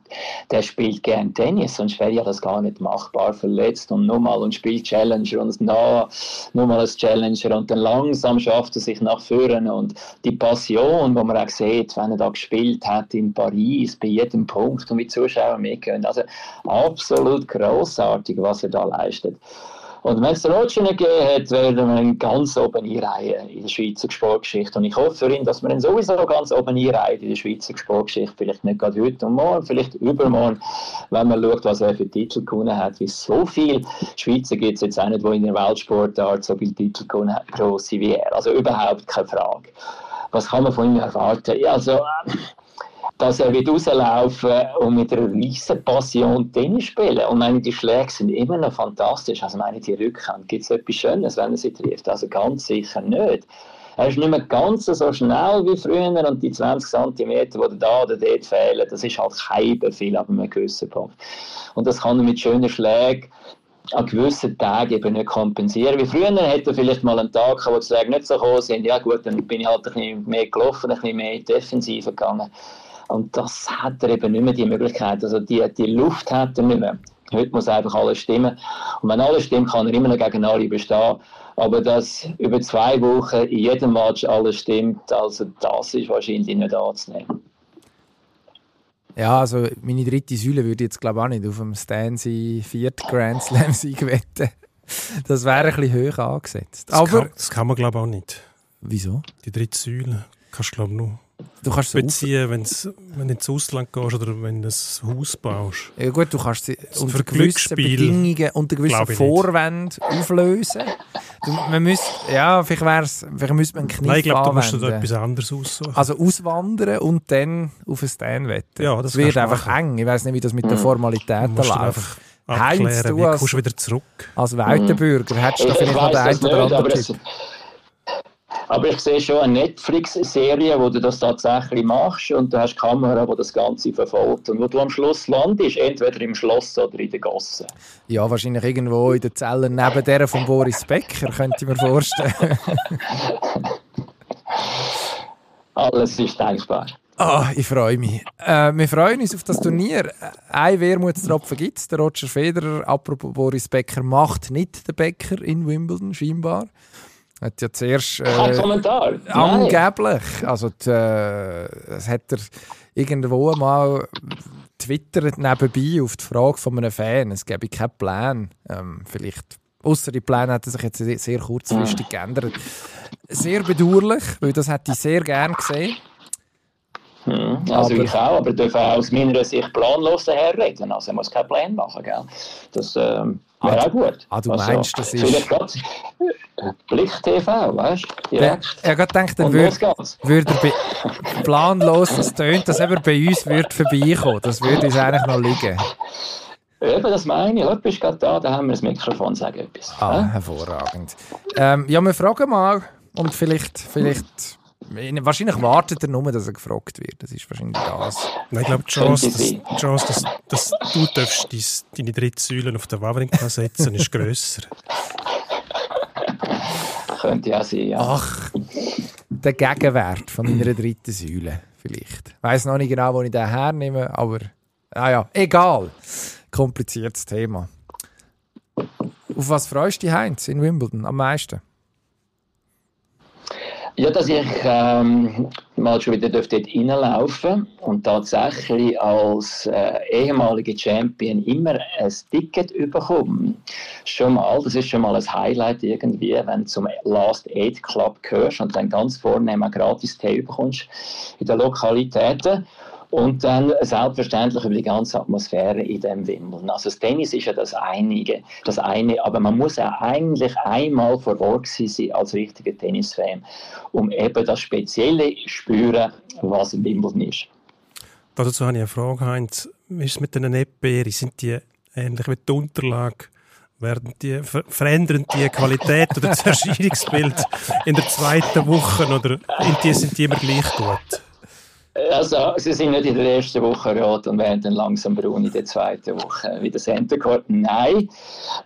der spielt gern Tennis, sonst wäre ja das gar nicht machbar. Verletzt und nochmal und spielt Challenger und da nochmal als Challenger und dann langsam schafft er sich nach vorne und die Passion, die man auch sieht, wenn er da gespielt hat in Paris, bei jedem Punkt und mit Zuschauern mitgehen. Also absolut großartig, was er da leistet. Und wenn es den Roger nicht gegeben hat, wären wir ganz oben einreihen in der Schweizer Sportgeschichte. Und ich hoffe für ihn, dass wir ihn sowieso ganz oben einreihen in der Schweizer Sportgeschichte. Vielleicht nicht gerade heute und morgen, vielleicht übermorgen, wenn man schaut, was er für Titel gewonnen hat. Wie so viele Schweizer gibt es jetzt auch nicht, die in der Weltsportart so viele Titel gewonnen haben, grosse wie er. Also überhaupt keine Frage. Was kann man von ihm erwarten? Ja, also, dass er wird rauslaufen und mit einer riesen Passion Tennis spielen. Und meine, die Schläge sind immer noch fantastisch. Also meine, die Rückhand, gibt es etwas Schönes, wenn er sie trifft? Also ganz sicher nicht. Er ist nicht mehr ganz so schnell wie früher und die 20 cm, die da oder dort fehlen, das ist halt kein viel ab einem gewissen Punkt. Und das kann er mit schönen Schlägen an gewissen Tagen eben nicht kompensieren. Wie früher hätte er vielleicht mal einen Tag, wo die Schläge nicht so gekommen sind. Ja gut, dann bin ich halt ein bisschen mehr gelaufen, ein bisschen mehr in die Defensive gegangen. Und das hat er eben nicht mehr die Möglichkeit. Also die, die Luft hat er nicht mehr. Heute muss einfach alles stimmen. Und wenn alles stimmt, kann er immer noch gegen alle bestehen. Aber dass über zwei Wochen in jedem Match alles stimmt, also das ist wahrscheinlich nicht anzunehmen. Ja, also meine dritte Säule würde jetzt glaube ich auch nicht auf dem Stan sein, viert Grand Slam Sieg wetten. das wäre ein bisschen hoch angesetzt. Das, Aber kann, das kann man, glaube ich, auch nicht. wieso? Die dritte Säule kannst du, glaube ich, nur Du kannst beziehen, wenn's, wenn du ins Ausland gehst oder wenn du ein Haus baust. Ja gut, du kannst sie unter gewissen Bedingungen, unter gewissen Vorwänden auflösen. Du, man müsste, ja, vielleicht, wär's, vielleicht müsste man einen Kniff Nein, ich glaube, da musst du da etwas anderes aussuchen. Also auswandern und dann auf ein Stan wetten. Ja, das es wird du einfach machen. eng. Ich weiß nicht, wie das mit den du Formalitäten läuft. einfach Heinz, du wie als- kommst du wieder zurück. Als Weltenbürger hättest du da Ich, vielleicht ich noch den einen oder anderen Tipp. Aber ich sehe schon eine Netflix-Serie, wo du das tatsächlich machst und du hast Kamera, die das Ganze verfolgt und wo du am Schluss landest, entweder im Schloss oder in der Gasse. Ja, wahrscheinlich irgendwo in den Zellen neben der von Boris Becker, könnte ich mir vorstellen. Alles ist denkbar. Ah, ich freue mich. Äh, wir freuen uns auf das Turnier. Ein Wermutstropfen gibt es. Der Roger Federer, apropos Boris Becker, macht nicht den Becker in Wimbledon, scheinbar. Hat ja zuerst... Kein Äh, Kommentar. Nein. angeblich. Also, die, äh, das hat er irgendwo mal twittert nebenbei auf die Frage von einem Fan. Es gäbe keinen Plan. Ähm, vielleicht... Außer die Pläne hat er sich jetzt sehr- sehr kurzfristig geändert. Sehr bedauerlich, weil das hätte ich sehr gern gesehen. Hm, Also Aber- ich auch, aber darf auch aus meiner Sicht planlos daherreden. Also er muss keinen Plan machen, gell? Das ähm, wäre Ah, auch gut. ah, du also, meinst, das ist- Blick TV, weißt du? Direkt. Er hat gedacht, er Und würde würde er planlos, das tönt, dass er bei uns würde vorbeikommen. Das würde uns eigentlich noch liegen. Eben, das meine ich. Du bist gerade da, da haben wir das Mikrofon, sag etwas. Ah, Hä? hervorragend. Ähm, ja, wir fragen mal und vielleicht, vielleicht, wahrscheinlich wartet er nur, dass er gefragt wird. Das ist wahrscheinlich das. Nein, ich glaube, die Chance, dass, Chance dass, dass du darfst dies, deine dritte Säule auf den Wawrinka setzen ist grösser. Könnte ja sein, ja. Ach, der Gegenwert von meiner dritten Säule vielleicht. Ich weiss noch nicht genau, wo ich den hernehme, aber ah ja, egal. Kompliziertes Thema. Auf was freust du dich, Heinz, in Wimbledon am meisten? Ja, dass ich ähm, mal schon wieder dort reinlaufen und tatsächlich als äh, ehemaliger Champion immer ein Ticket bekomme. Schon mal, das ist schon mal ein Highlight irgendwie, wenn du zum Last Aid Club gehörst und dann ganz vorne mal gratis Tee bekommst in den Lokalitäten. Und dann selbstverständlich über die ganze Atmosphäre in dem Wimbledon. Also das Tennis ist ja das einige, das eine, aber man muss ja eigentlich einmal vor Ort sein als richtiger Tennisfan, um eben das Spezielle spüren, was Wimbledon ist. Dazu habe ich eine Frage, Heinz. Wie ist es mit den Erdbeeren? Sind die ähnlich wie die Unterlage? Werden die, ver verändern die Qualität oder das Erscheinungsbild in der zweiten Woche oder sind die immer gleich gut? Also, sie sind nicht in der ersten Woche rot und werden dann langsam braun in der zweiten Woche wie das Entercourt. Nein,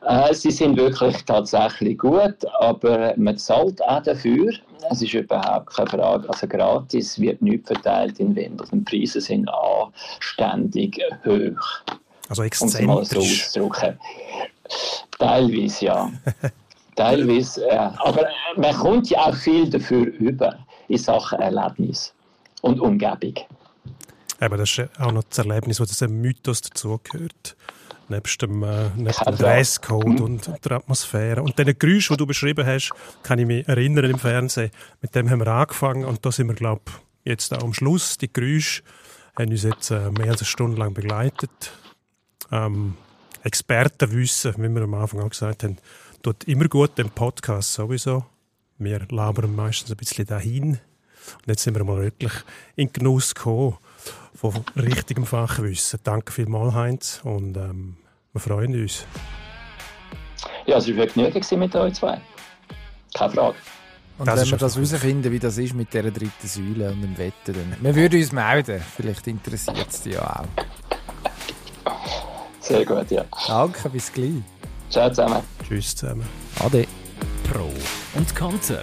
äh, sie sind wirklich tatsächlich gut, aber man zahlt auch dafür. Es ist überhaupt keine Frage. Also gratis wird nichts verteilt in Wimbledon. Die Preise sind anständig hoch, Also so exzentrisch. auszudrücken. Teilweise ja. Teilweise, ja. Aber äh, man kommt ja auch viel dafür über in Sachen Erlebnis und Umgebung. Aber das ist auch noch das Erlebnis, wo das ein Mythos dazugehört. Nebst dem, äh, nebst dem. Dresscode und der Atmosphäre. Und den Geräusch, die du beschrieben hast, kann ich mich erinnern im Fernsehen. Mit dem haben wir angefangen und da sind wir, glaube ich, jetzt auch am Schluss. Die Geräusche haben uns jetzt äh, mehr als eine Stunde lang begleitet. Ähm, Expertenwissen, wie wir am Anfang auch gesagt haben, tut immer gut den Podcast sowieso. Wir labern meistens ein bisschen dahin. Und jetzt sind wir mal wirklich in den Genuss gekommen von richtigem Fachwissen. Danke vielmals, Heinz, und ähm, wir freuen uns. Ja, es war ein Vergnügen gewesen mit euch zwei. Keine Frage. Und Das wenn wir das herausfinden, wie das ist mit dieser dritten Säule und dem Wetten, dann wir würden uns melden. Vielleicht interessiert es dich ja auch. Sehr gut, ja. Danke, bis gleich. Ciao zusammen. Tschüss zusammen. Ade. Pro und Konter.